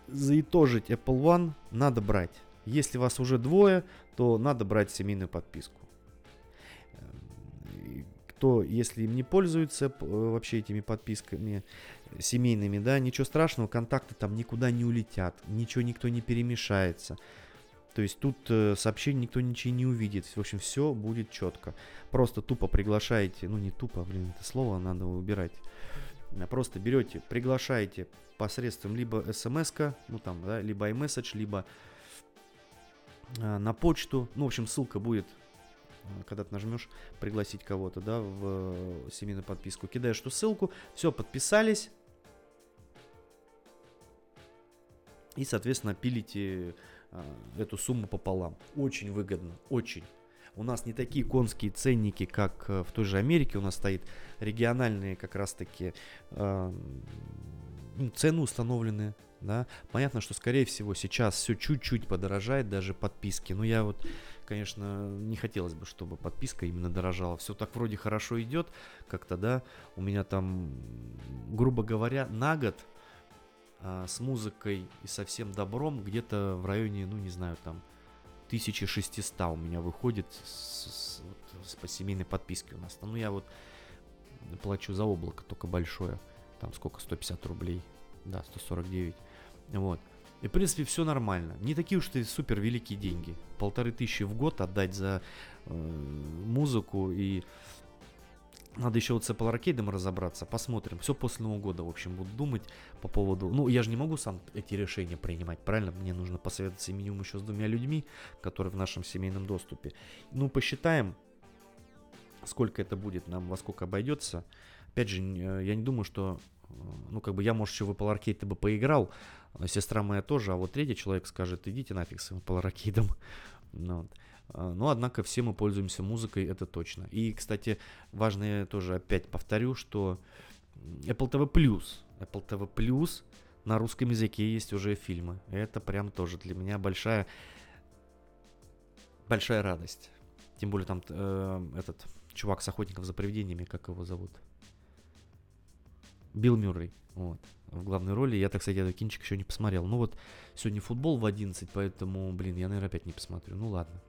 заитожить Apple One надо брать. Если вас уже двое, то надо брать семейную подписку кто, если им не пользуется э, вообще этими подписками семейными, да, ничего страшного, контакты там никуда не улетят, ничего никто не перемешается. То есть тут э, сообщений никто ничего не увидит. В общем, все будет четко. Просто тупо приглашаете, ну не тупо, блин, это слово надо убирать. Просто берете, приглашаете посредством либо смс ну там, да, либо iMessage, либо э, на почту. Ну, в общем, ссылка будет Э, когда ты нажмешь пригласить кого-то, да, в э, семейную подписку, кидаешь эту ссылку, все, подписались, и, соответственно, пилите э, эту сумму пополам. Очень выгодно, очень. У нас не такие конские ценники, как в той же Америке. У нас стоит региональные как раз-таки э, цены установлены. Да? Понятно, что, скорее всего, сейчас все чуть-чуть подорожает, даже подписки. Но я вот конечно, не хотелось бы, чтобы подписка именно дорожала. Все так вроде хорошо идет, как-то, да. У меня там, грубо говоря, на год а, с музыкой и со всем добром где-то в районе, ну, не знаю, там, 1600 у меня выходит с, с, с по семейной подписки у нас. Ну, я вот плачу за облако только большое. Там сколько? 150 рублей. Да, 149. Вот. И, в принципе, все нормально. Не такие уж и супер великие деньги. Полторы тысячи в год отдать за э, музыку и надо еще вот с Apple Arcade разобраться, посмотрим. Все после Нового года, в общем, буду думать по поводу... Ну, я же не могу сам эти решения принимать, правильно? Мне нужно посоветоваться минимум еще с двумя людьми, которые в нашем семейном доступе. Ну, посчитаем, сколько это будет, нам во сколько обойдется. Опять же, э, я не думаю, что... Э, ну, как бы я, может, еще в Apple Arcade бы поиграл, сестра моя тоже, а вот третий человек скажет, идите нафиг с Apple Arcade. Ну, вот. А, но, однако, все мы пользуемся музыкой, это точно. И, кстати, важно я тоже опять повторю, что Apple TV Plus, Apple TV Plus на русском языке есть уже фильмы. Это прям тоже для меня большая, большая радость. Тем более там э, этот чувак с охотников за привидениями, как его зовут? Билл Мюррей, вот, в главной роли. Я, так кстати, этот кинчик еще не посмотрел. Ну вот, сегодня футбол в 11, поэтому, блин, я, наверное, опять не посмотрю. Ну ладно.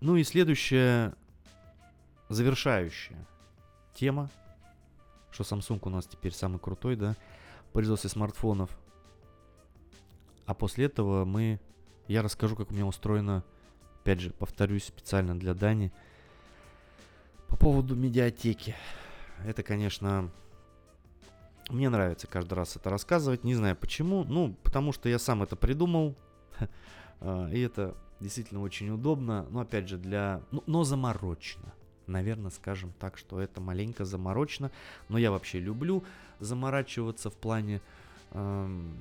Ну и следующая, завершающая тема, что Samsung у нас теперь самый крутой, да, производстве смартфонов. А после этого мы, я расскажу, как у меня устроено, опять же, повторюсь специально для Дани, по поводу медиатеки. Это, конечно, мне нравится каждый раз это рассказывать, не знаю почему, ну, потому что я сам это придумал, а, и это Действительно очень удобно, но опять же для... Ну, но заморочно. Наверное, скажем так, что это маленько заморочно. Но я вообще люблю заморачиваться в плане, эм,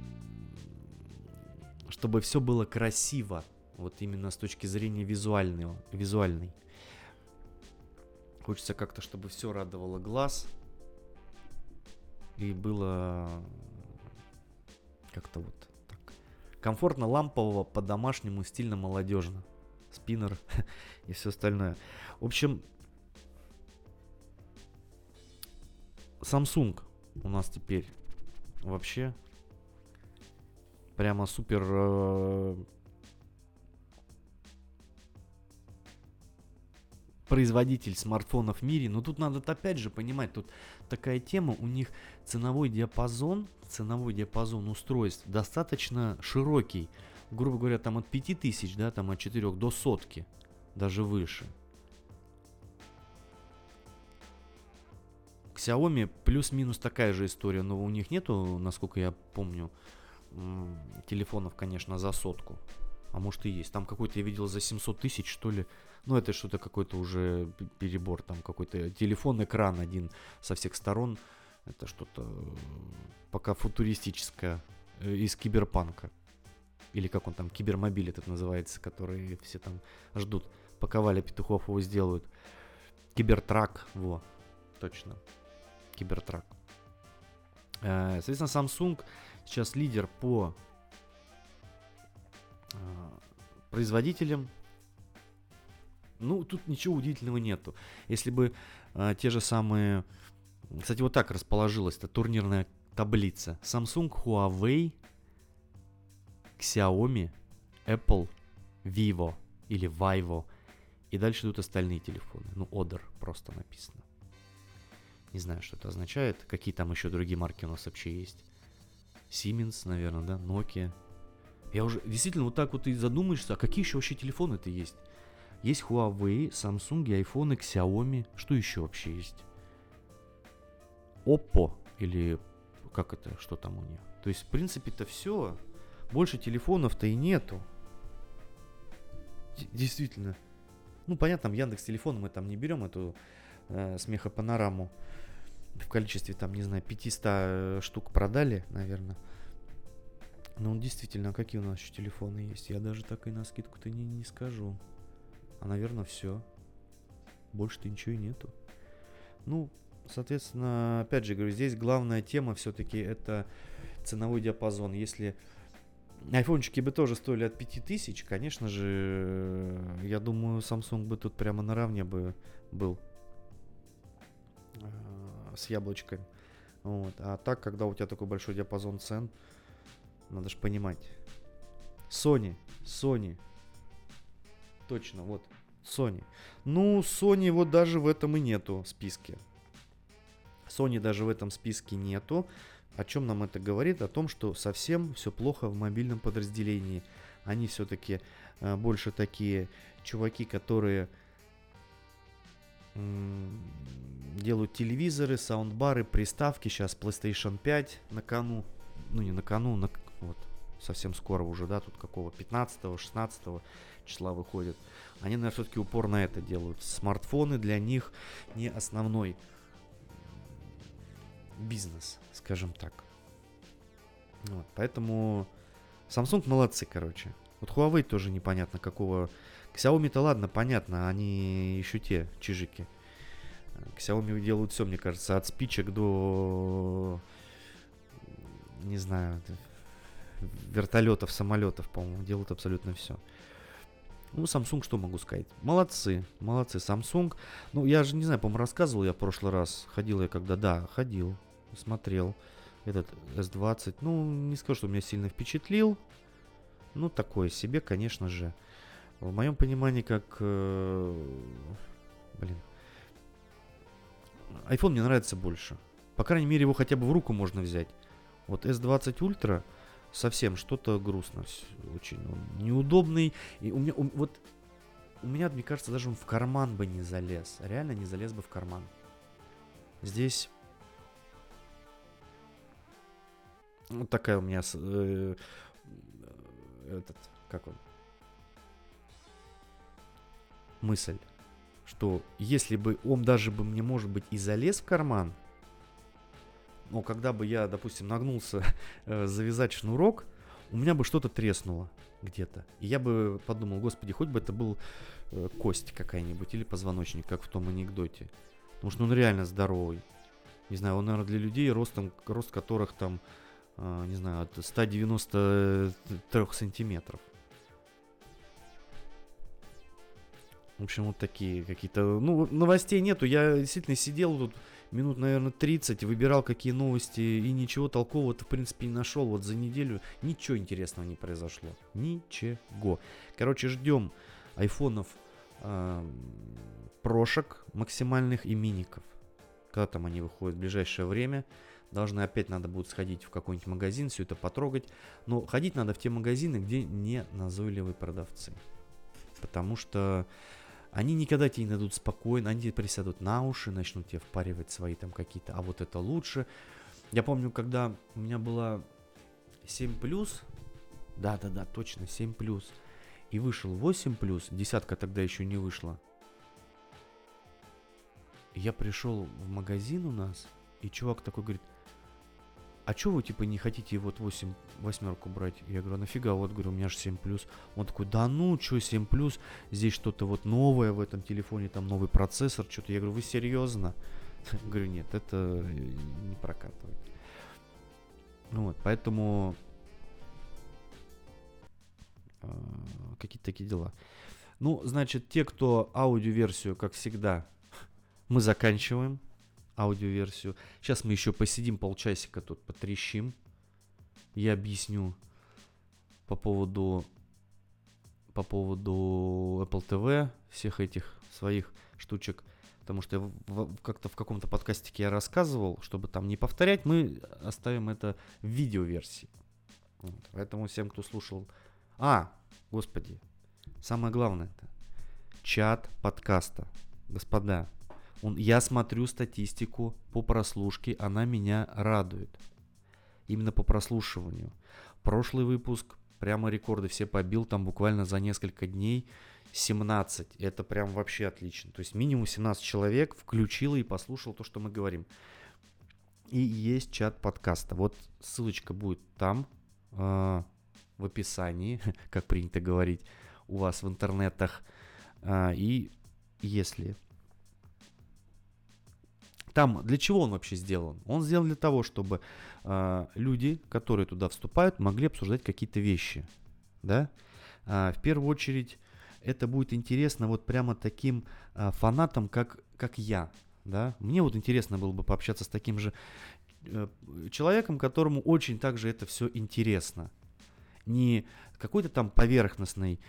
чтобы все было красиво. Вот именно с точки зрения визуального, визуальной. Хочется как-то, чтобы все радовало глаз. И было как-то вот Комфортно лампового, по-домашнему, стильно молодежно. Спиннер и все остальное. В общем, Samsung у нас теперь вообще прямо супер э, производитель смартфонов в мире. Но тут надо опять же понимать, тут такая тема, у них ценовой диапазон, ценовой диапазон устройств достаточно широкий. Грубо говоря, там от 5000, да, там от 4 до сотки, даже выше. Xiaomi плюс-минус такая же история, но у них нету, насколько я помню, телефонов, конечно, за сотку. А может и есть. Там какой-то я видел за 700 тысяч, что ли. Ну, это что-то какой-то уже перебор. Там какой-то телефон, экран один со всех сторон. Это что-то пока футуристическое э, из киберпанка. Или как он там, кибермобиль этот называется, который все там ждут, пока Валя Петухов его сделают. Кибертрак, во, точно. Кибертрак. Э, соответственно, Samsung сейчас лидер по э, производителям ну, тут ничего удивительного нету. Если бы э, те же самые... Кстати, вот так расположилась эта турнирная таблица. Samsung, Huawei, Xiaomi, Apple, Vivo или Vivo. И дальше идут остальные телефоны. Ну, Odor просто написано. Не знаю, что это означает. Какие там еще другие марки у нас вообще есть. Siemens, наверное, да, Nokia. Я уже действительно вот так вот и задумаешься, а какие еще вообще телефоны-то есть? Есть Huawei, Samsung, iPhone, Xiaomi. Что еще вообще есть? Oppo или как это, что там у них? То есть, в принципе-то все. Больше телефонов-то и нету. Д- действительно. Ну, понятно, Яндекс телефон мы там не берем эту э, смехопанораму. В количестве, там, не знаю, 500 э, штук продали, наверное. Но действительно, а какие у нас еще телефоны есть? Я даже так и на скидку-то не, не скажу. А, наверное, все. Больше-то ничего и нету. Ну, соответственно, опять же говорю, здесь главная тема все-таки это ценовой диапазон. Если айфончики бы тоже стоили от 5000, конечно же, я думаю, Samsung бы тут прямо наравне бы был э, с яблочками. Вот. А так, когда у тебя такой большой диапазон цен, надо же понимать. Sony, Sony Точно, вот. Sony. Ну, Sony вот даже в этом и нету списке. Sony даже в этом списке нету. О чем нам это говорит? О том, что совсем все плохо в мобильном подразделении. Они все-таки э, больше такие чуваки, которые делают телевизоры, саундбары, приставки. Сейчас PlayStation 5 на кону. Ну, не на кону, на, вот, совсем скоро уже, да, тут какого, 15-16 числа выходит. Они, наверное, все-таки упор на это делают. Смартфоны для них не основной бизнес, скажем так. Вот, поэтому Samsung молодцы, короче. Вот Huawei тоже непонятно какого Xiaomi-то ладно, понятно, они еще те чижики. Xiaomi делают все, мне кажется, от спичек до, не знаю, вертолетов, самолетов, по-моему, делают абсолютно все. Ну, Samsung, что могу сказать? Молодцы, молодцы, Samsung. Ну, я же не знаю, по-моему, рассказывал я в прошлый раз. Ходил я когда, да, ходил, смотрел этот S20. Ну, не скажу, что меня сильно впечатлил. Ну, такое себе, конечно же. В моем понимании, как... Э, блин. iPhone мне нравится больше. По крайней мере, его хотя бы в руку можно взять. Вот S20 Ultra совсем что-то грустно. Очень он неудобный. И у меня, у, вот у меня, мне кажется, даже он в карман бы не залез. Реально не залез бы в карман. Здесь вот такая у меня э, этот, как он, мысль, что если бы он даже бы мне, может быть, и залез в карман, но когда бы я, допустим, нагнулся э, завязать шнурок, у меня бы что-то треснуло где-то. И я бы подумал, господи, хоть бы это был э, кость какая-нибудь или позвоночник, как в том анекдоте. Потому что он реально здоровый. Не знаю, он, наверное, для людей, ростом, рост которых там, э, не знаю, от 193 сантиметров. В общем, вот такие какие-то... Ну, новостей нету. Я действительно сидел тут минут, наверное, 30, выбирал какие новости, и ничего толкового-то, в принципе, не нашел. Вот за неделю ничего интересного не произошло. Ничего. Короче, ждем айфонов э, прошек максимальных и миников. Когда там они выходят в ближайшее время. Должны опять надо будет сходить в какой-нибудь магазин, все это потрогать. Но ходить надо в те магазины, где не назойливые продавцы. Потому что они никогда тебе не дадут спокойно, они тебе присядут на уши, начнут тебе впаривать свои там какие-то, а вот это лучше. Я помню, когда у меня была 7 плюс, да-да-да, точно, 7 плюс, и вышел 8 плюс, десятка тогда еще не вышла. Я пришел в магазин у нас, и чувак такой говорит, а чё вы, типа, не хотите вот 8, восьмерку брать? Я говорю, «А нафига, вот, говорю, у меня же 7 плюс. Он такой, да ну, чё 7 плюс, здесь что-то вот новое в этом телефоне, там новый процессор, что-то. Я говорю, вы серьезно? Говорю, нет, это не прокатывает. Ну вот, поэтому э, какие-то такие дела. Ну, значит, те, кто аудиоверсию, как всегда, мы заканчиваем аудиоверсию. Сейчас мы еще посидим полчасика тут, потрещим. Я объясню по поводу по поводу Apple TV, всех этих своих штучек. Потому что как-то в каком-то подкастике я рассказывал, чтобы там не повторять, мы оставим это в видеоверсии. Вот. Поэтому всем, кто слушал... А, господи, самое главное это чат подкаста. Господа, я смотрю статистику по прослушке, она меня радует. Именно по прослушиванию. Прошлый выпуск прямо рекорды все побил, там буквально за несколько дней 17. Это прям вообще отлично. То есть минимум 17 человек включило и послушал то, что мы говорим. И есть чат подкаста. Вот ссылочка будет там, э, в описании, как принято говорить у вас в интернетах. Э, и если там для чего он вообще сделан? Он сделан для того, чтобы э, люди, которые туда вступают, могли обсуждать какие-то вещи. Да? А, в первую очередь, это будет интересно вот прямо таким а, фанатам, как, как я. Да? Мне вот интересно было бы пообщаться с таким же э, человеком, которому очень также это все интересно. Не какой-то там поверхностной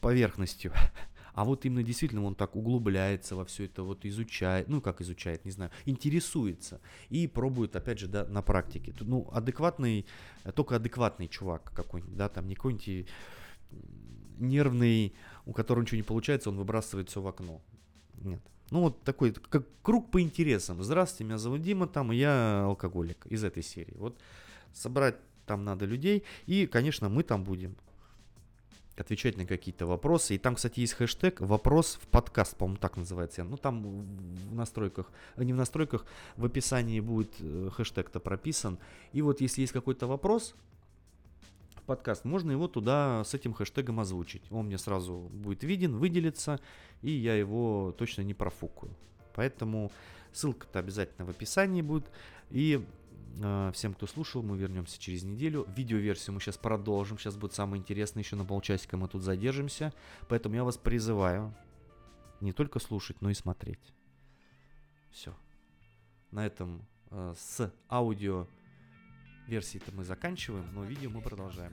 поверхностью, А вот именно действительно он так углубляется во все это, вот изучает, ну как изучает, не знаю, интересуется и пробует, опять же, да, на практике. Ну, адекватный, только адекватный чувак какой-нибудь, да, там не какой-нибудь нервный, у которого ничего не получается, он выбрасывает все в окно. Нет. Ну, вот такой, как круг по интересам. Здравствуйте, меня зовут Дима, там, я алкоголик из этой серии. Вот собрать там надо людей, и, конечно, мы там будем отвечать на какие-то вопросы. И там, кстати, есть хэштег «Вопрос в подкаст», по-моему, так называется. Ну, там в настройках, не в настройках, в описании будет э, хэштег-то прописан. И вот если есть какой-то вопрос, подкаст, можно его туда с этим хэштегом озвучить. Он мне сразу будет виден, выделится, и я его точно не профукаю. Поэтому ссылка-то обязательно в описании будет. И всем, кто слушал, мы вернемся через неделю. Видеоверсию мы сейчас продолжим. Сейчас будет самое интересное. Еще на полчасика мы тут задержимся. Поэтому я вас призываю не только слушать, но и смотреть. Все. На этом э, с аудио версии-то мы заканчиваем, но видео мы продолжаем.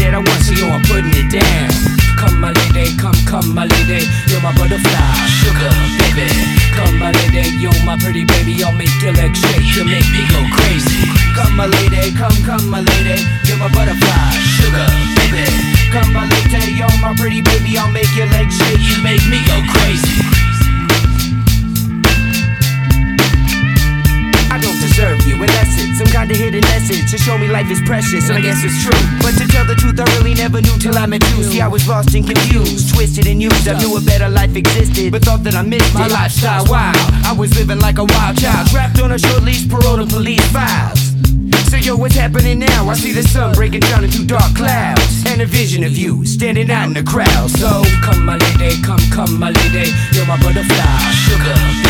that I want, so I'm putting it down. Come, my lady, come, come, my lady, you're my butterfly, sugar, baby. Come, my lady, you're my pretty baby, I'll make your legs shake, you make me go crazy. Come, my lady, come, come, my lady, you're my butterfly, sugar, baby. Come, my lady, you're my pretty baby, I'll make your legs shake, you make me go crazy. Deserve you some kind of hidden message to show me life is precious, and I guess it's true. But to tell the truth, I really never knew till I met you. See, I was lost and confused, twisted and used. I knew a better life existed, but thought that I missed it. my lifestyle. Wow, I was living like a wild child, trapped on a short leash, paroled to police files. So yo, what's happening now? I see the sun breaking down into dark clouds And a vision of you standing out in the crowd So come my lady, come, come my lady You're my butterfly, sugar